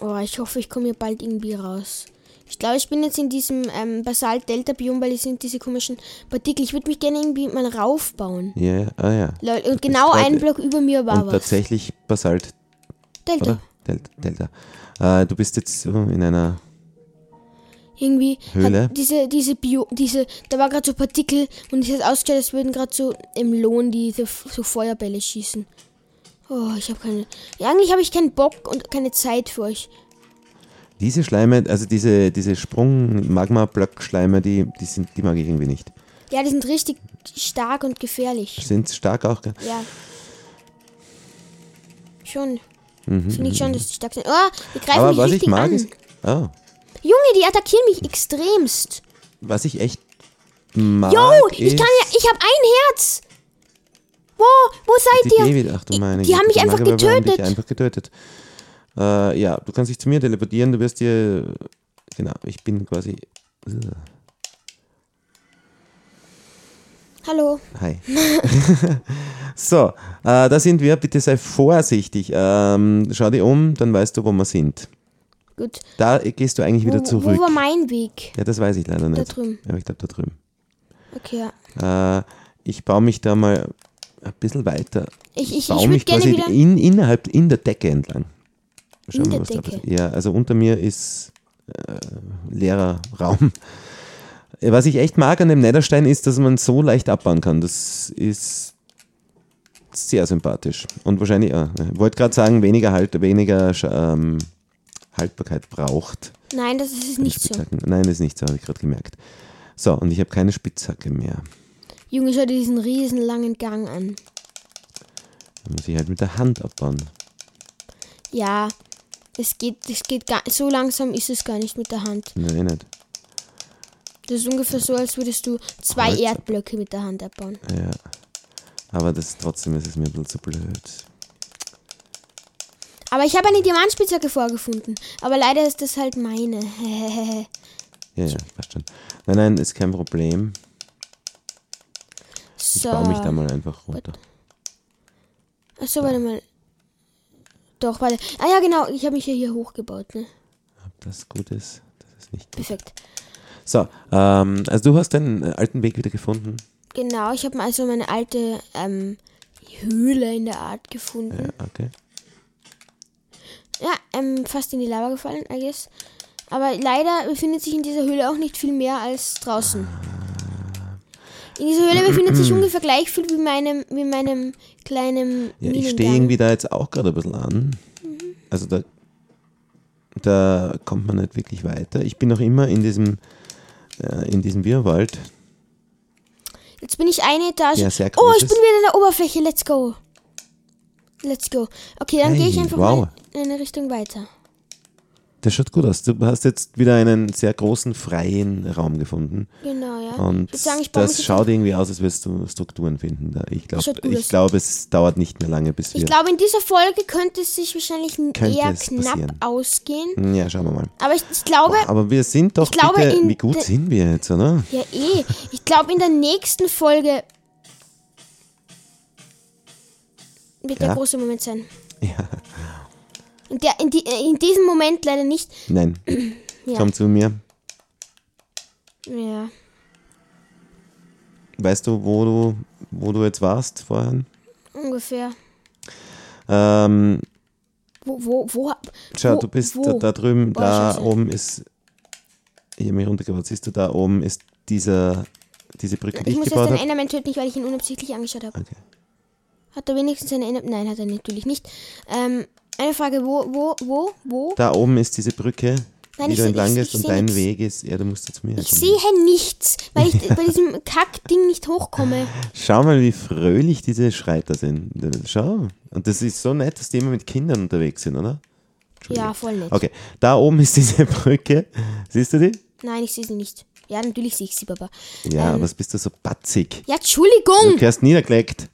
Speaker 1: Oh, ich hoffe, ich komme hier bald irgendwie raus. Ich glaube, ich bin jetzt in diesem ähm, Basalt-Delta-Biom, weil es sind diese komischen Partikel. Ich würde mich gerne irgendwie mal raufbauen.
Speaker 2: Ja, ja, ah ja.
Speaker 1: Lol, und genau
Speaker 2: grad-
Speaker 1: ein Block über mir war
Speaker 2: Und
Speaker 1: was.
Speaker 2: tatsächlich Basalt
Speaker 1: Delta.
Speaker 2: Oder? Delta. Delta. Äh, du bist jetzt so in einer.
Speaker 1: Irgendwie
Speaker 2: Höhle?
Speaker 1: diese, diese Bio, diese, da war gerade so Partikel und es hat ausgeschaut, als würden gerade so im Lohn diese so Feuerbälle schießen. Oh, ich habe keine. Ja, eigentlich habe ich keinen Bock und keine Zeit für euch.
Speaker 2: Diese Schleime, also diese, diese Sprung-Magma-Block-Schleime, die, die, sind, die mag ich irgendwie nicht.
Speaker 1: Ja, die sind richtig stark und gefährlich.
Speaker 2: Sind stark auch. gell?
Speaker 1: Ja. Schon.
Speaker 2: Mhm,
Speaker 1: Finde ich schon, dass die stark sind. Oh, die greifen
Speaker 2: Aber
Speaker 1: mich
Speaker 2: was
Speaker 1: richtig
Speaker 2: ich mag
Speaker 1: an.
Speaker 2: ist. Oh,
Speaker 1: Junge, die attackieren mich extremst.
Speaker 2: was ich echt mag.
Speaker 1: Jo, ich kann ja, ich habe ein Herz. Wo, wo seid ihr?
Speaker 2: David, ach du meine
Speaker 1: Die haben mich einfach
Speaker 2: Magma haben dich
Speaker 1: getötet.
Speaker 2: einfach getötet. Äh, ja, du kannst dich zu mir teleportieren, du wirst dir. Genau, ich bin quasi.
Speaker 1: Hallo.
Speaker 2: Hi. [laughs] so, äh, da sind wir. Bitte sei vorsichtig. Ähm, schau dich um, dann weißt du, wo wir sind.
Speaker 1: Gut.
Speaker 2: Da gehst du eigentlich wieder
Speaker 1: wo,
Speaker 2: zurück.
Speaker 1: Wo war mein Weg?
Speaker 2: Ja, das weiß ich leider nicht.
Speaker 1: drüben.
Speaker 2: Ja, ich glaube da drüben.
Speaker 1: Okay, ja.
Speaker 2: Äh, ich baue mich da mal ein bisschen weiter.
Speaker 1: Ich, ich,
Speaker 2: baue
Speaker 1: ich
Speaker 2: mich quasi in, innerhalb in der Decke entlang. Schauen
Speaker 1: In
Speaker 2: wir,
Speaker 1: der
Speaker 2: was da passiert. Ja, also unter mir ist äh, leerer Raum. [laughs] Äh, Was ich echt mag an dem Netherstein ist, dass man so leicht abbauen kann. Das ist sehr sympathisch. Und wahrscheinlich, äh, ich wollte gerade sagen, weniger, halt, weniger ähm, Haltbarkeit braucht.
Speaker 1: Nein, das ist nicht so.
Speaker 2: Spitzhacken. Nein, das ist nicht so, habe ich gerade gemerkt. So, und ich habe keine Spitzhacke mehr.
Speaker 1: Junge, schau dir diesen riesen langen Gang an.
Speaker 2: Dann muss ich halt mit der Hand abbauen.
Speaker 1: Ja, es geht, es geht gar, so langsam ist es gar nicht mit der Hand.
Speaker 2: Nein, nicht.
Speaker 1: Das ist ungefähr so, als würdest du zwei
Speaker 2: Holz.
Speaker 1: Erdblöcke mit der Hand abbauen.
Speaker 2: Ja. Aber das, trotzdem ist es mir ein bisschen zu blöd.
Speaker 1: Aber ich habe eine Diamantspitzhacke vorgefunden. Aber leider ist das halt meine. [laughs]
Speaker 2: Ja, ja, schon. Nein, nein, ist kein Problem. Ich
Speaker 1: so.
Speaker 2: baue mich da mal einfach runter.
Speaker 1: Achso, warte mal. Doch, warte. Ah ja, genau. Ich habe mich ja hier hochgebaut, ne?
Speaker 2: Ob das gut ist, das ist nicht gut.
Speaker 1: Perfekt.
Speaker 2: So, ähm, also du hast deinen äh, alten Weg wieder gefunden.
Speaker 1: Genau, ich habe also meine alte ähm, Höhle in der Art gefunden.
Speaker 2: Ja, okay.
Speaker 1: Ja, ähm, fast in die Lava gefallen, I guess. Aber leider befindet sich in dieser Höhle auch nicht viel mehr als draußen. In dieser Höhle befindet sich [clears throat] ungefähr gleich viel wie meinem, wie meinem kleinen
Speaker 2: Ja, ich stehe irgendwie da jetzt auch gerade ein bisschen an. Also da, da kommt man nicht wirklich weiter. Ich bin noch immer in diesem, äh, in diesem Wirrwald.
Speaker 1: Jetzt bin ich eine Etage.
Speaker 2: Ja, sehr
Speaker 1: oh, ich bin wieder in der Oberfläche. Let's go. Let's go. Okay, dann
Speaker 2: Hey,
Speaker 1: gehe ich einfach
Speaker 2: wow.
Speaker 1: in eine Richtung weiter.
Speaker 2: Das schaut gut aus. Du hast jetzt wieder einen sehr großen freien Raum gefunden.
Speaker 1: Genau, ja.
Speaker 2: Und
Speaker 1: ich sagen, ich
Speaker 2: das schaut irgendwie aus, als würdest du Strukturen finden. Da. Ich glaube, ich es dauert nicht mehr lange, bis wir.
Speaker 1: Ich glaube, in dieser Folge könnte es sich wahrscheinlich eher knapp
Speaker 2: passieren.
Speaker 1: ausgehen.
Speaker 2: ja, schauen wir mal.
Speaker 1: Aber ich, ich glaube,
Speaker 2: Aber wir sind doch
Speaker 1: Ich glaube,
Speaker 2: bitte, wie gut sind wir jetzt, oder?
Speaker 1: ja eh, ich glaube in der nächsten Folge wird
Speaker 2: Ja.
Speaker 1: der große Moment sein. [laughs]
Speaker 2: Ja.
Speaker 1: In, der, in, die, äh, in diesem Moment leider nicht.
Speaker 2: Nein. [clears throat]
Speaker 1: Ja.
Speaker 2: Komm zu mir.
Speaker 1: Ja.
Speaker 2: Weißt du, wo du, wo du jetzt warst vorhin?
Speaker 1: Ungefähr.
Speaker 2: Ähm,
Speaker 1: Wo, wo, wo?
Speaker 2: schau, du bist
Speaker 1: wo?
Speaker 2: da, drüben,
Speaker 1: Oh,
Speaker 2: da oben ist. Ich habe mich runtergebaut. Siehst du, da oben ist dieser, diese Brücke, die
Speaker 1: Ich
Speaker 2: ich
Speaker 1: muss jetzt
Speaker 2: gebaut
Speaker 1: den
Speaker 2: habe.
Speaker 1: Enderman töten, weil ich ihn unabsichtlich angeschaut habe.
Speaker 2: Okay.
Speaker 1: Hat er wenigstens eine Ender... Nein, hat er natürlich nicht. Ähm, eine Frage, wo, wo, wo, wo?
Speaker 2: Da oben ist diese Brücke,
Speaker 1: Nein,
Speaker 2: die du entlang gehst und dein
Speaker 1: nix.
Speaker 2: Weg ist. Ja, du musst jetzt zu mir
Speaker 1: Ich
Speaker 2: kommen.
Speaker 1: sehe nichts, weil ich bei diesem [laughs] Kackding nicht hochkomme.
Speaker 2: Schau mal, wie fröhlich diese Schreiter sind. Schau. Und das ist so nett, dass die immer mit Kindern unterwegs sind, oder?
Speaker 1: Ja, voll nett.
Speaker 2: Okay, da oben ist diese Brücke. Siehst du die?
Speaker 1: Nein, ich sehe sie nicht. Ja, natürlich sehe ich sie, Papa.
Speaker 2: Ja,
Speaker 1: Ähm.
Speaker 2: was bist du so batzig?
Speaker 1: Ja, Entschuldigung!
Speaker 2: Du gehst niedergelegt.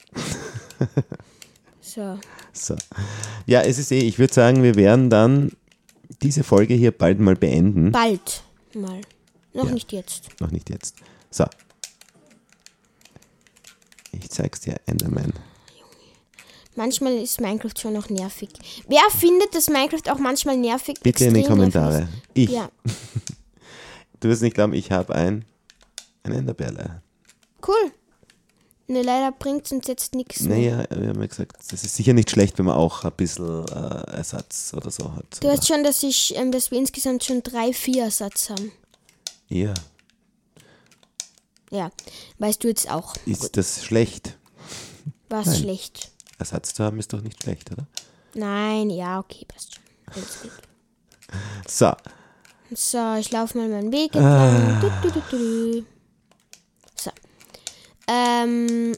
Speaker 2: [laughs]
Speaker 1: So.
Speaker 2: So. Ja, es ist eh, ich würde sagen, wir werden dann diese Folge hier bald mal beenden.
Speaker 1: Bald mal. Noch
Speaker 2: Ja.
Speaker 1: nicht jetzt.
Speaker 2: Noch nicht jetzt. So. Ich zeig's dir, Enderman.
Speaker 1: Manchmal ist Minecraft schon noch nervig. Wer findet, dass Minecraft auch manchmal nervig
Speaker 2: Bitte in die
Speaker 1: nervig
Speaker 2: Kommentare.
Speaker 1: ist?
Speaker 2: Ich.
Speaker 1: Ja, [laughs]
Speaker 2: Du wirst nicht glauben, ich habe ein, ein Enderperle.
Speaker 1: cool. Ne, leider bringt uns jetzt nichts.
Speaker 2: Naja, wir haben ja gesagt, das ist sicher nicht schlecht, wenn man auch ein bisschen äh, Ersatz oder so hat.
Speaker 1: Du weißt schon, dass, ich, ähm, dass wir insgesamt schon drei, vier Ersatz haben.
Speaker 2: Ja.
Speaker 1: Ja, weißt du jetzt auch.
Speaker 2: Ist das schlecht? Nein.
Speaker 1: schlecht.
Speaker 2: Ersatz zu haben ist doch nicht schlecht, oder?
Speaker 1: Nein, ja, okay, passt schon. Alles gut. [laughs]
Speaker 2: So,
Speaker 1: So, ich laufe mal meinen Weg
Speaker 2: Ah.
Speaker 1: Du, du, du. Ähm,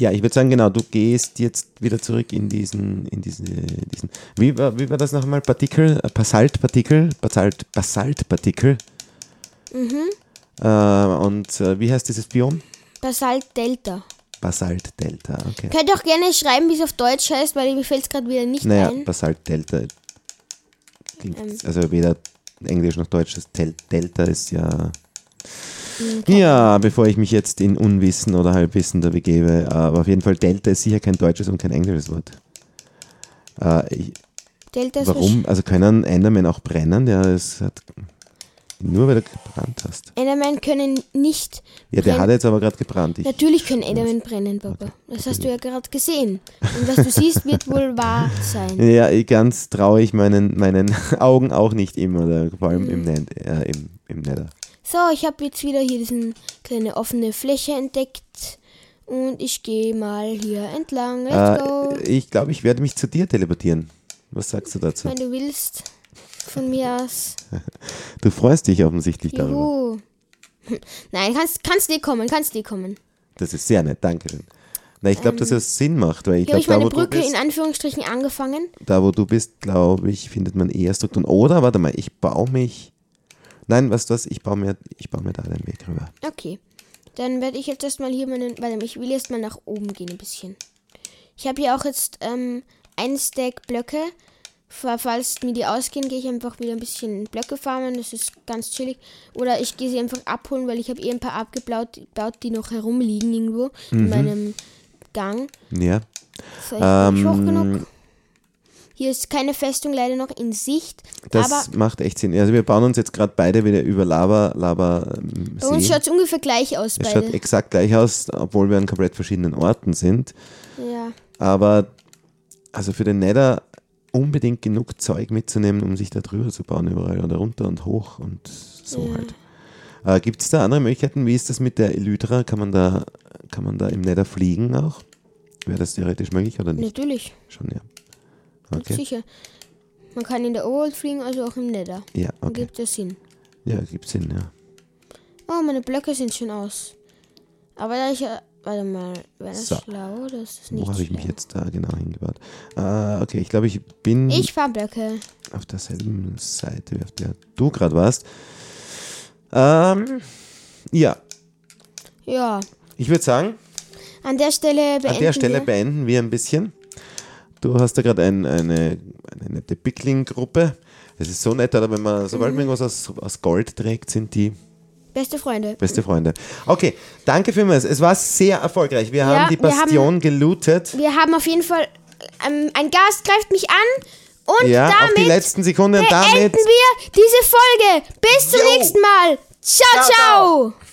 Speaker 2: ja, ich würde sagen, genau, du gehst jetzt wieder zurück in diesen, in diese, diesen, wie war, wie war das nochmal? Partikel, äh, Basaltpartikel, Basalt, Basaltpartikel.
Speaker 1: mhm.
Speaker 2: Äh, und äh, wie heißt dieses Biom?
Speaker 1: Basalt Delta.
Speaker 2: Basaltdelta, okay.
Speaker 1: Könnt ihr auch gerne schreiben, wie es auf Deutsch heißt, weil mir fällt es gerade wieder nicht
Speaker 2: Naja,
Speaker 1: ein.
Speaker 2: Basaltdelta klingt,
Speaker 1: Ähm.
Speaker 2: also weder Englisch noch Deutsch, das Tel Delta ist ja. Ja, bevor ich mich jetzt in Unwissen oder Halbwissen da begebe, aber auf jeden Fall Delta ist sicher kein deutsches und kein englisches Wort. Äh, ich,
Speaker 1: Delta ist
Speaker 2: warum? Also können Endermen auch brennen? Ja, das hat. Nur weil du gebrannt hast.
Speaker 1: Endermen können nicht.
Speaker 2: Ja, der
Speaker 1: brennen.
Speaker 2: hat jetzt aber gerade gebrannt. Ich,
Speaker 1: Natürlich können Endermen brennen, Papa. Das hast du ja gerade gesehen. Und was du siehst, wird wohl [laughs] wahr sein.
Speaker 2: ja, ich- ganz traue ich meinen, meinen [laughs] Augen auch nicht immer, vor allem
Speaker 1: Mhm.
Speaker 2: im, äh, im, im Nether.
Speaker 1: So, ich habe jetzt wieder hier diesen kleine offene Fläche entdeckt. Und ich gehe mal hier entlang.
Speaker 2: Äh, ich glaube, ich werde mich zu dir teleportieren. Was sagst du dazu?
Speaker 1: Wenn du willst. Von mir aus. [laughs]
Speaker 2: Du freust dich offensichtlich darüber.
Speaker 1: Juhu. [laughs] Nein, kannst, kannst dir kommen, kannst dir kommen.
Speaker 2: Das ist sehr nett, danke schön. Na, ich glaube, dass es Sinn macht, weil ich glaube,
Speaker 1: ich
Speaker 2: da,
Speaker 1: meine
Speaker 2: wo du
Speaker 1: Brücke in
Speaker 2: bist,
Speaker 1: Anführungsstrichen angefangen.
Speaker 2: da wo du bist, glaube ich, findet man eher Strukturen. Oder, warte mal, ich baue mich. Nein, du was? Ich baue mir, ich baue mir da den Weg rüber.
Speaker 1: Okay. Dann werde ich jetzt erstmal hier meinen. Warte, ich will erstmal nach oben gehen ein bisschen. Ich habe hier auch jetzt ähm, ein Stack Blöcke. Fa- Falls mir die ausgehen, gehe ich einfach wieder ein bisschen Blöcke farmen. Das ist ganz chillig. Oder ich gehe sie einfach abholen, weil ich habe eh ein paar abgebaut, baut, die noch herumliegen irgendwo
Speaker 2: Mhm.
Speaker 1: in meinem Gang.
Speaker 2: Ja.
Speaker 1: So, ich nicht hoch
Speaker 2: Ähm,
Speaker 1: genug. Hier ist keine Festung leider noch in Sicht.
Speaker 2: Das macht echt Sinn. Also wir bauen uns jetzt gerade beide wieder über Lava, Lava ähm,
Speaker 1: bei uns schaut es ungefähr gleich aus,
Speaker 2: Es schaut exakt gleich aus, obwohl wir an komplett verschiedenen Orten sind.
Speaker 1: Ja.
Speaker 2: Aber also für den Nether unbedingt genug Zeug mitzunehmen, um sich da drüber zu bauen, überall oder runter und hoch und so
Speaker 1: Ja.
Speaker 2: halt. Äh, Gibt es da andere Möglichkeiten? Wie ist das mit der Elytra? Kann man da, kann man da im Nether fliegen auch? Wäre das theoretisch möglich oder nicht?
Speaker 1: Natürlich,
Speaker 2: Schon, ja. Okay.
Speaker 1: sicher. Man kann in der Overworld fliegen, also auch im Nether.
Speaker 2: Ja, okay.
Speaker 1: gibt es Sinn.
Speaker 2: Ja, gibt Sinn, ja.
Speaker 1: Oh, meine Blöcke sind schon aus. Aber da ich ja. Warte mal, wäre das
Speaker 2: So.
Speaker 1: schlau oder ist das
Speaker 2: Wo
Speaker 1: nicht
Speaker 2: habe ich mich jetzt da genau hingebaut? Ah, okay, ich glaube, ich bin
Speaker 1: Ich fahr Blöcke.
Speaker 2: auf derselben Seite, wie auf der du gerade warst. Ähm, ja,
Speaker 1: Ja.
Speaker 2: ich würde sagen,
Speaker 1: An der Stelle beenden
Speaker 2: an der Stelle
Speaker 1: wir.
Speaker 2: beenden wir ein bisschen. Du hast da gerade ein, eine, eine nette Pickling-Gruppe. Es ist so nett, oder wenn man, sobald
Speaker 1: Mhm.
Speaker 2: man irgendwas aus, aus Gold trägt, sind die
Speaker 1: Beste Freunde.
Speaker 2: beste Freunde. Okay, danke vielmals. Es war sehr erfolgreich. Wir
Speaker 1: Ja,
Speaker 2: haben die
Speaker 1: wir haben-
Speaker 2: Bastion gelootet.
Speaker 1: Wir haben auf jeden Fall. Ähm, ein Gast greift mich an. Und
Speaker 2: Ja, auf die
Speaker 1: damit
Speaker 2: letzten Sekunden. Und damit
Speaker 1: beenden wir diese Folge. Bis zum
Speaker 2: Jo.
Speaker 1: nächsten Mal. ciao.
Speaker 2: Ciao, ciao.
Speaker 1: ciao.